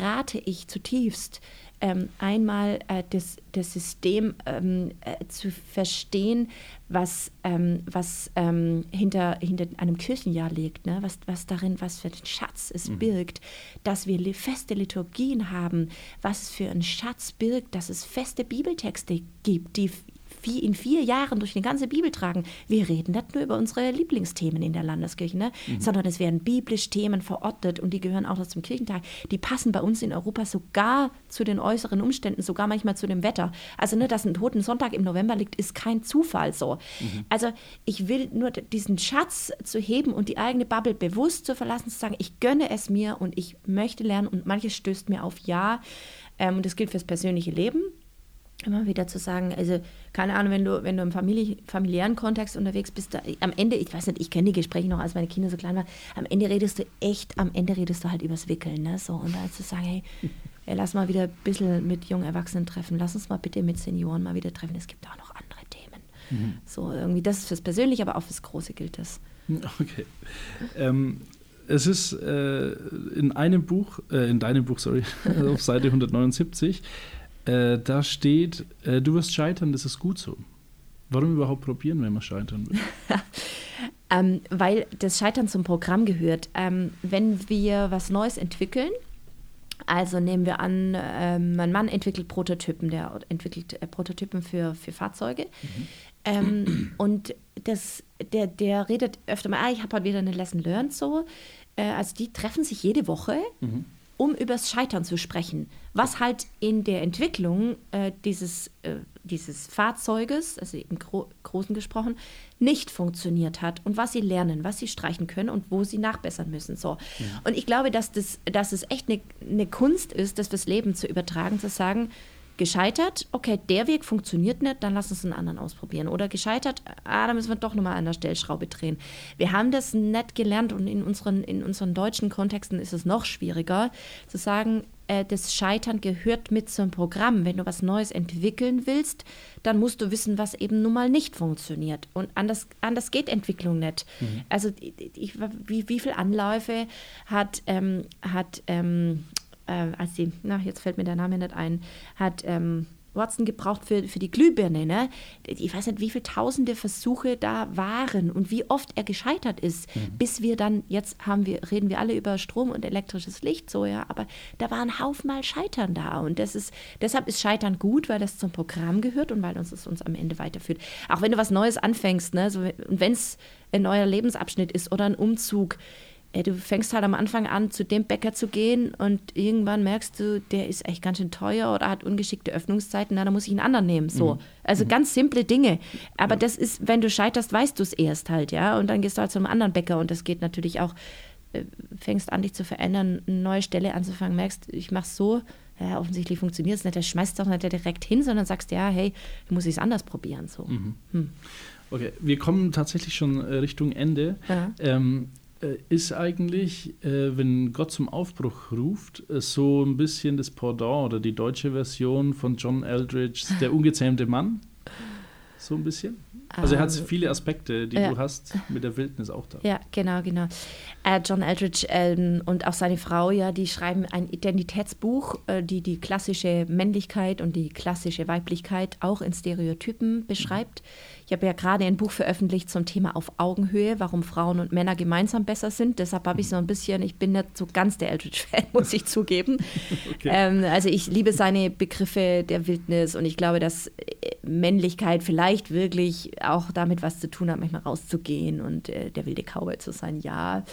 rate ich zutiefst, ähm, einmal äh, das, das System ähm, äh, zu verstehen, was, ähm, was ähm, hinter, hinter einem Kirchenjahr liegt, ne? was, was darin, was für ein Schatz es mhm. birgt, dass wir feste Liturgien haben, was es für ein Schatz birgt, dass es feste Bibeltexte gibt, die in vier Jahren durch die ganze Bibel tragen. Wir reden nicht nur über unsere Lieblingsthemen in der Landeskirche, ne? Mhm. sondern es werden biblisch Themen verortet und die gehören auch noch zum Kirchentag. Die passen bei uns in Europa sogar zu den äußeren Umständen, sogar manchmal zu dem Wetter. Also, ne, dass ein Toten Sonntag im November liegt, ist kein Zufall so. Mhm. Also, ich will nur diesen Schatz zu heben und die eigene Bubble bewusst zu verlassen, zu sagen, ich gönne es mir und ich möchte lernen und manches stößt mir auf Ja. Ähm, und das gilt fürs persönliche Leben immer wieder zu sagen, also keine Ahnung, wenn du, wenn du im Famili familiären Kontext unterwegs bist, da, am Ende, ich weiß nicht, ich kenne die Gespräche noch, als meine Kinder so klein waren, am Ende redest du echt, am Ende redest du halt übers Wickeln, ne? So, und dann zu sagen, hey, hey, lass mal wieder ein bisschen mit jungen Erwachsenen treffen, lass uns mal bitte mit Senioren mal wieder treffen, es gibt auch noch andere Themen. Mhm. So, irgendwie, das ist fürs Persönliche, aber auch fürs Große gilt das.
Okay. Ähm, es ist äh, in einem Buch, äh, in deinem Buch, sorry, auf Seite 179, äh, da steht, äh, du wirst scheitern, das ist gut so. Warum überhaupt probieren, wenn man scheitern will?
ähm, weil das Scheitern zum Programm gehört. Ähm, wenn wir was Neues entwickeln, also nehmen wir an, ähm, mein Mann entwickelt Prototypen, der entwickelt äh, Prototypen für, für Fahrzeuge. Mhm. Ähm, und das, der, der redet öfter mal, ah, ich habe heute wieder eine Lesson Learned so. Äh, also die treffen sich jede Woche. Mhm um übers Scheitern zu sprechen, was halt in der Entwicklung äh, dieses, äh, dieses Fahrzeuges, also im Gro Großen gesprochen, nicht funktioniert hat und was sie lernen, was sie streichen können und wo sie nachbessern müssen. So. Ja. Und ich glaube, dass, das, dass es echt eine ne Kunst ist, das fürs Leben zu übertragen, zu sagen, Gescheitert, okay, der Weg funktioniert nicht, dann lass uns einen anderen ausprobieren. Oder gescheitert, ah, da müssen wir doch nochmal an der Stellschraube drehen. Wir haben das nicht gelernt und in unseren, in unseren deutschen Kontexten ist es noch schwieriger, zu sagen, äh, das Scheitern gehört mit zum Programm. Wenn du was Neues entwickeln willst, dann musst du wissen, was eben nun mal nicht funktioniert. Und anders, anders geht Entwicklung nicht. Mhm. Also ich, wie, wie viele Anläufe hat, ähm, hat ähm, äh, als sie, na, jetzt fällt mir der Name nicht ein, hat ähm, Watson gebraucht für, für die Glühbirne. Ne? Ich weiß nicht, wie viele tausende Versuche da waren und wie oft er gescheitert ist, mhm. bis wir dann, jetzt haben wir, reden wir alle über Strom und elektrisches Licht, so ja, aber da war ein Haufen mal Scheitern da. Und das ist, deshalb ist Scheitern gut, weil das zum Programm gehört und weil uns es uns am Ende weiterführt. Auch wenn du was Neues anfängst, ne, so, und wenn es ein neuer Lebensabschnitt ist oder ein Umzug, ey, du fängst halt am Anfang an, zu dem Bäcker zu gehen und irgendwann merkst du, der ist echt ganz schön teuer oder hat ungeschickte Öffnungszeiten, na, dann muss ich einen anderen nehmen. So. Mhm. Also mhm. ganz simple Dinge. Aber ja. das ist, wenn du scheiterst, weißt du es erst halt, ja. Und dann gehst du halt zu einem anderen Bäcker und das geht natürlich auch, äh, fängst an, dich zu verändern, eine neue Stelle anzufangen, merkst, ich mach's so, ja, offensichtlich funktioniert es nicht, der schmeißt es auch nicht direkt hin, sondern sagst, ja, hey, muss ich es anders probieren. So. Mhm. Hm.
Okay, wir kommen tatsächlich schon äh, Richtung Ende. Ja. Ähm, äh, ist eigentlich, äh, wenn Gott zum Aufbruch ruft, äh, so ein bisschen das Pendant oder die deutsche Version von John Eldridge, Der ungezähmte Mann. So ein bisschen. Also er hat ähm, viele Aspekte, die ja. du hast mit der Wildnis auch da.
Ja, genau, genau. Äh, John Eldridge ähm, und auch seine Frau, ja, die schreiben ein Identitätsbuch, äh, die die klassische Männlichkeit und die klassische Weiblichkeit auch in Stereotypen beschreibt. Mhm ich habe ja gerade ein Buch veröffentlicht zum Thema auf Augenhöhe, warum Frauen und Männer gemeinsam besser sind. Deshalb habe ich so ein bisschen, ich bin nicht so ganz der Eldridge-Fan, muss ich zugeben. Okay. Ähm, also ich liebe seine Begriffe der Wildnis und ich glaube, dass äh, Männlichkeit vielleicht wirklich auch damit was zu tun hat, manchmal rauszugehen und äh, der wilde Cowboy zu sein. Ja,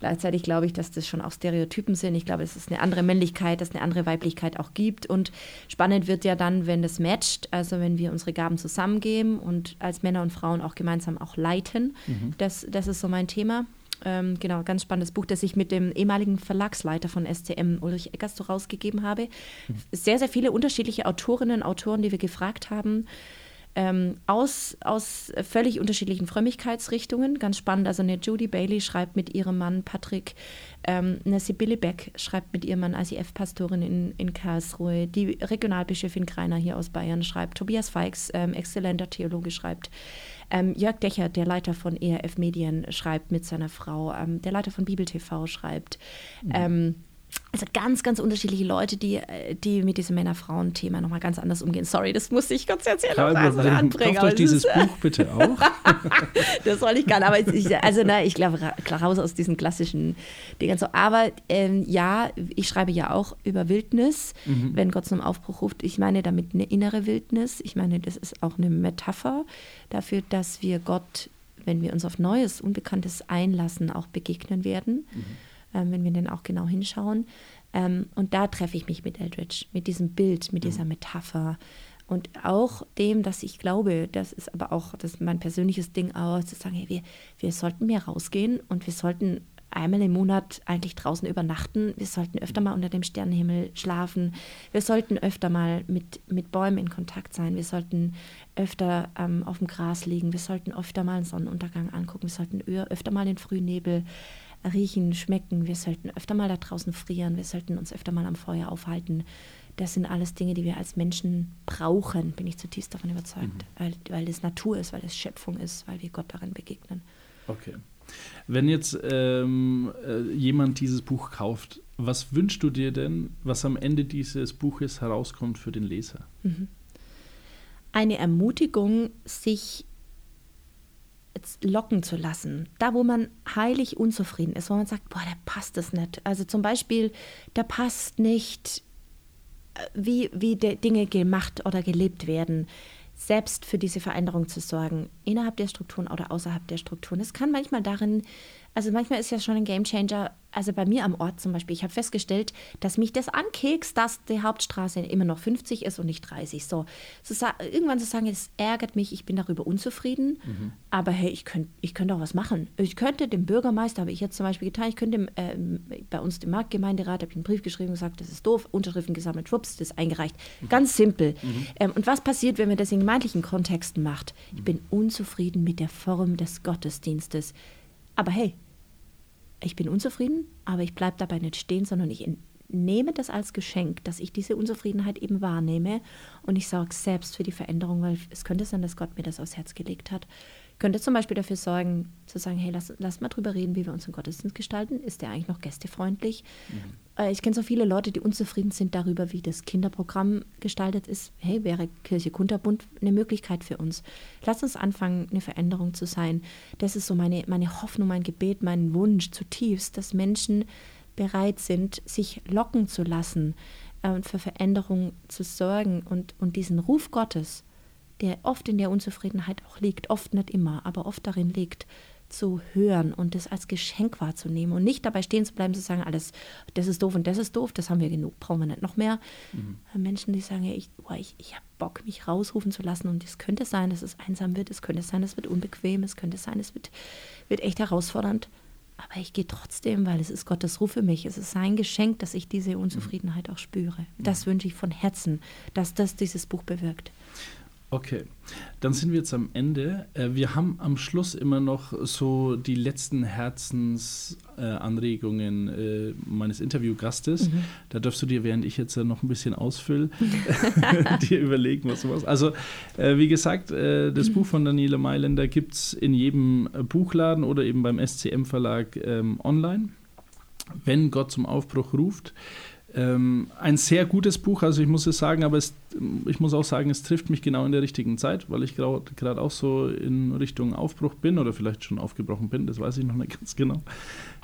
Gleichzeitig glaube ich, dass das schon auch Stereotypen sind. Ich glaube, dass es eine andere Männlichkeit, dass es eine andere Weiblichkeit auch gibt. Und spannend wird ja dann, wenn das matcht, also wenn wir unsere Gaben zusammengeben und als Männer und Frauen auch gemeinsam auch leiten. Mhm. Das, das ist so mein Thema. Ähm, genau, ganz spannendes Buch, das ich mit dem ehemaligen Verlagsleiter von STM, Ulrich Eckers, so rausgegeben habe. Mhm. Sehr, sehr viele unterschiedliche Autorinnen und Autoren, die wir gefragt haben ähm, aus, aus völlig unterschiedlichen Frömmigkeitsrichtungen. Ganz spannend. Also eine Judy Bailey schreibt mit ihrem Mann Patrick, ähm, eine Sibylle Beck schreibt mit ihrem Mann ICF-Pastorin in, in Karlsruhe, die Regionalbischöfin Greiner hier aus Bayern schreibt, Tobias Feix, ähm, exzellenter Theologe, schreibt. Ähm, Jörg Decher, der Leiter von ERF Medien, schreibt mit seiner Frau. Ähm, der Leiter von Bibel TV schreibt. Mhm. Also ganz, ganz unterschiedliche Leute, die, äh, die mit diesem Männer-Frauen-Thema nochmal ganz anders umgehen. Sorry, das musste ich ganz erzählen.
Kein also anbringen. Kauft euch dieses ist, Buch bitte auch.
das soll ich gar nicht. Aber ich, also na, ich glaube, raus aus diesen klassischen Dingen. So. Aber ähm, ja, ich schreibe ja auch über Wildnis, mhm. wenn Gott zum Aufbruch ruft. Ich meine damit eine innere Wildnis. Ich meine, das ist auch eine Metapher dafür, dass wir Gott, wenn wir uns auf Neues, Unbekanntes einlassen, auch begegnen werden. Mhm ähm, wenn wir dann auch genau hinschauen. Ähm, und da treffe ich mich mit Eldridge, mit diesem Bild, mit dieser Metapher. Und auch dem, dass ich glaube, das ist aber auch das ist mein persönliches Ding auch, zu sagen, hey, wir, wir sollten mehr rausgehen und wir sollten einmal im Monat eigentlich draußen übernachten. Wir sollten öfter mal unter dem Sternenhimmel schlafen. Wir sollten öfter mal mit, mit Bäumen in Kontakt sein. Wir sollten öfter ähm, auf dem Gras liegen. Wir sollten öfter mal einen Sonnenuntergang angucken. Wir sollten öfter mal den Frühnebel riechen, schmecken. Wir sollten öfter mal da draußen frieren. Wir sollten uns öfter mal am Feuer aufhalten. Das sind alles Dinge, die wir als Menschen brauchen, bin ich zutiefst davon überzeugt. Mhm. Weil, weil es Natur ist, weil es Schöpfung ist, weil wir Gott darin begegnen.
Okay. Wenn jetzt ähm, äh, jemand dieses Buch kauft, was wünschst du dir denn, was am Ende dieses Buches herauskommt für den Leser? Mhm.
Eine Ermutigung, sich locken zu lassen. Da, wo man heilig unzufrieden ist, wo man sagt, boah, da passt es nicht. Also zum Beispiel, da passt nicht, äh, wie, wie Dinge gemacht oder gelebt werden, selbst für diese Veränderung zu sorgen, innerhalb der Strukturen oder außerhalb der Strukturen. Es kann manchmal darin also manchmal ist ja schon ein Gamechanger. Also bei mir am Ort zum Beispiel, ich habe festgestellt, dass mich das ankekst, dass die Hauptstraße immer noch 50 ist und nicht 30. So, so irgendwann zu sagen, es ärgert mich, ich bin darüber unzufrieden, mhm. aber hey, ich könnte ich könnt auch was machen. Ich könnte dem Bürgermeister, habe ich jetzt zum Beispiel getan, ich könnte dem, äh, bei uns dem Marktgemeinderat, habe ich einen Brief geschrieben und gesagt, das ist doof, Unterschriften gesammelt, schwupps, das ist eingereicht. Mhm. Ganz simpel. Mhm. Ähm, und was passiert, wenn man das in gemeindlichen Kontexten macht? Ich bin unzufrieden mit der Form des Gottesdienstes. Aber hey, ich bin unzufrieden, aber ich bleibe dabei nicht stehen, sondern ich nehme das als Geschenk, dass ich diese Unzufriedenheit eben wahrnehme und ich sorge selbst für die Veränderung, weil es könnte sein, dass Gott mir das aufs Herz gelegt hat könnte zum Beispiel dafür sorgen, zu sagen, hey, lass, lass mal drüber reden, wie wir unseren Gottesdienst gestalten. Ist der eigentlich noch gästefreundlich? Mhm. Äh, ich kenne so viele Leute, die unzufrieden sind darüber, wie das Kinderprogramm gestaltet ist. Hey, wäre Kirche Kunterbund eine Möglichkeit für uns? Lass uns anfangen, eine Veränderung zu sein. Das ist so meine, meine Hoffnung, mein Gebet, mein Wunsch zutiefst, dass Menschen bereit sind, sich locken zu lassen äh, und für Veränderung zu sorgen und, und diesen Ruf Gottes der oft in der Unzufriedenheit auch liegt, oft nicht immer, aber oft darin liegt, zu hören und das als Geschenk wahrzunehmen und nicht dabei stehen zu bleiben, zu sagen, alles, das ist doof und das ist doof, das haben wir genug, brauchen wir nicht noch mehr. Mhm. Äh, Menschen, die sagen, ich, oh, ich, ich habe Bock, mich rausrufen zu lassen und es könnte sein, dass es einsam wird, es könnte sein, es wird unbequem, es könnte sein, es wird, wird echt herausfordernd, aber ich gehe trotzdem, weil es ist Gottes Ruf für mich, es ist sein Geschenk, dass ich diese Unzufriedenheit auch spüre. Das mhm. wünsche ich von Herzen, dass das dieses Buch bewirkt.
Okay, dann sind wir jetzt am Ende. Äh, wir haben am Schluss immer noch so die letzten Herzensanregungen äh, meines Interviewgastes. Mhm. Da darfst du dir, während ich jetzt noch ein bisschen ausfülle, dir überlegen, was du machst. Also, äh, wie gesagt, das. Buch von Daniela Mailänder gibt es in jedem Buchladen oder eben beim SCM-Verlag ähm, online. Wenn Gott zum Aufbruch ruft. Ähm, ein sehr gutes Buch, also ich muss es sagen, aber es, ich muss auch sagen, es trifft mich genau in der richtigen Zeit, weil ich gerade auch so in Richtung Aufbruch bin oder vielleicht schon aufgebrochen bin, das weiß ich noch nicht ganz genau.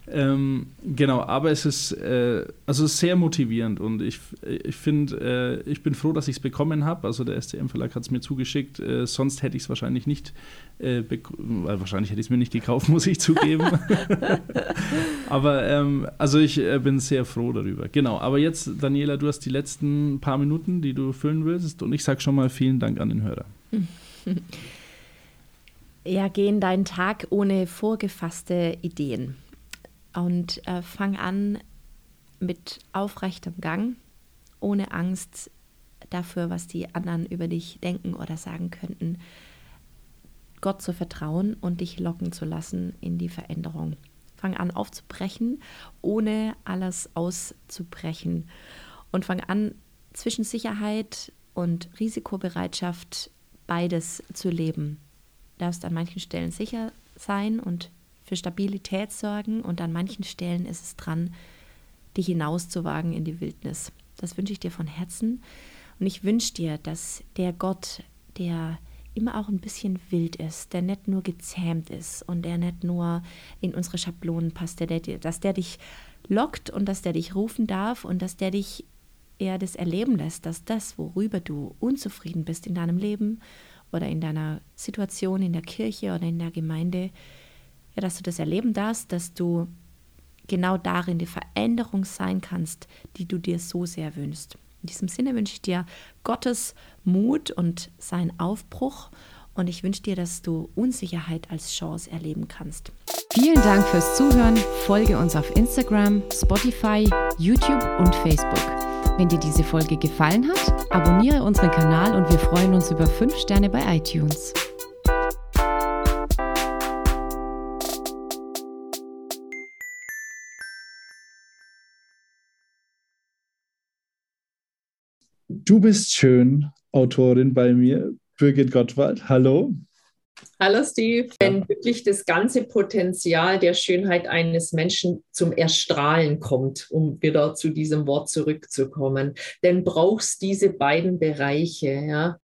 Ähm, genau, aber es ist äh, also sehr motivierend und ich, ich finde, äh, ich bin froh, dass ich es bekommen habe. Also der STM-Verlag hat es mir zugeschickt, äh, sonst hätte ich es wahrscheinlich nicht, äh, weil wahrscheinlich hätte ich es mir nicht gekauft, muss ich zugeben. aber ähm, also ich äh, bin sehr froh darüber. Genau, aber jetzt, Daniela, du hast die letzten paar Minuten, die du füllen willst und ich sage schon mal vielen Dank an den Hörer.
Ja, geh in deinen Tag ohne vorgefasste Ideen und äh, fang an mit aufrechtem Gang, ohne Angst, dafür, was die anderen über dich denken oder sagen könnten. Gott zu vertrauen und dich locken zu lassen in die Veränderung. Fang an aufzubrechen, ohne alles auszubrechen. Und fang an, zwischen Sicherheit und Risikobereitschaft beides zu leben. Du darfst an manchen Stellen sicher sein und für Stabilität sorgen und an manchen Stellen ist es dran, dich hinauszuwagen in die Wildnis. Das wünsche ich dir von Herzen und ich wünsche dir, dass der Gott, der immer auch ein bisschen wild ist, der nicht nur gezähmt ist und der nicht nur in unsere Schablonen passt, der, der, dass der dich lockt und dass der dich rufen darf und dass der dich eher das erleben lässt, dass das, worüber du unzufrieden bist in deinem Leben oder in deiner Situation in der Kirche oder in der Gemeinde, ja, dass du das erleben darfst, dass du genau darin die Veränderung sein kannst, die du dir so sehr wünschst. In diesem Sinne wünsche ich dir Gottes Mut und seinen Aufbruch und ich wünsche dir, dass du Unsicherheit als Chance erleben kannst.
Vielen Dank fürs Zuhören. Folge uns auf Instagram, Spotify, YouTube und Facebook. Wenn dir diese Folge gefallen hat, abonniere unseren Kanal und wir freuen uns über 5 Sterne bei iTunes.
Du bist schön, Autorin bei mir, Birgit Gottwald. Hallo.
Hallo Steve, wenn wirklich das ganze Potenzial der Schönheit eines Menschen zum Erstrahlen kommt, um wieder zu diesem Wort zurückzukommen, dann brauchst diese beiden Bereiche, ja.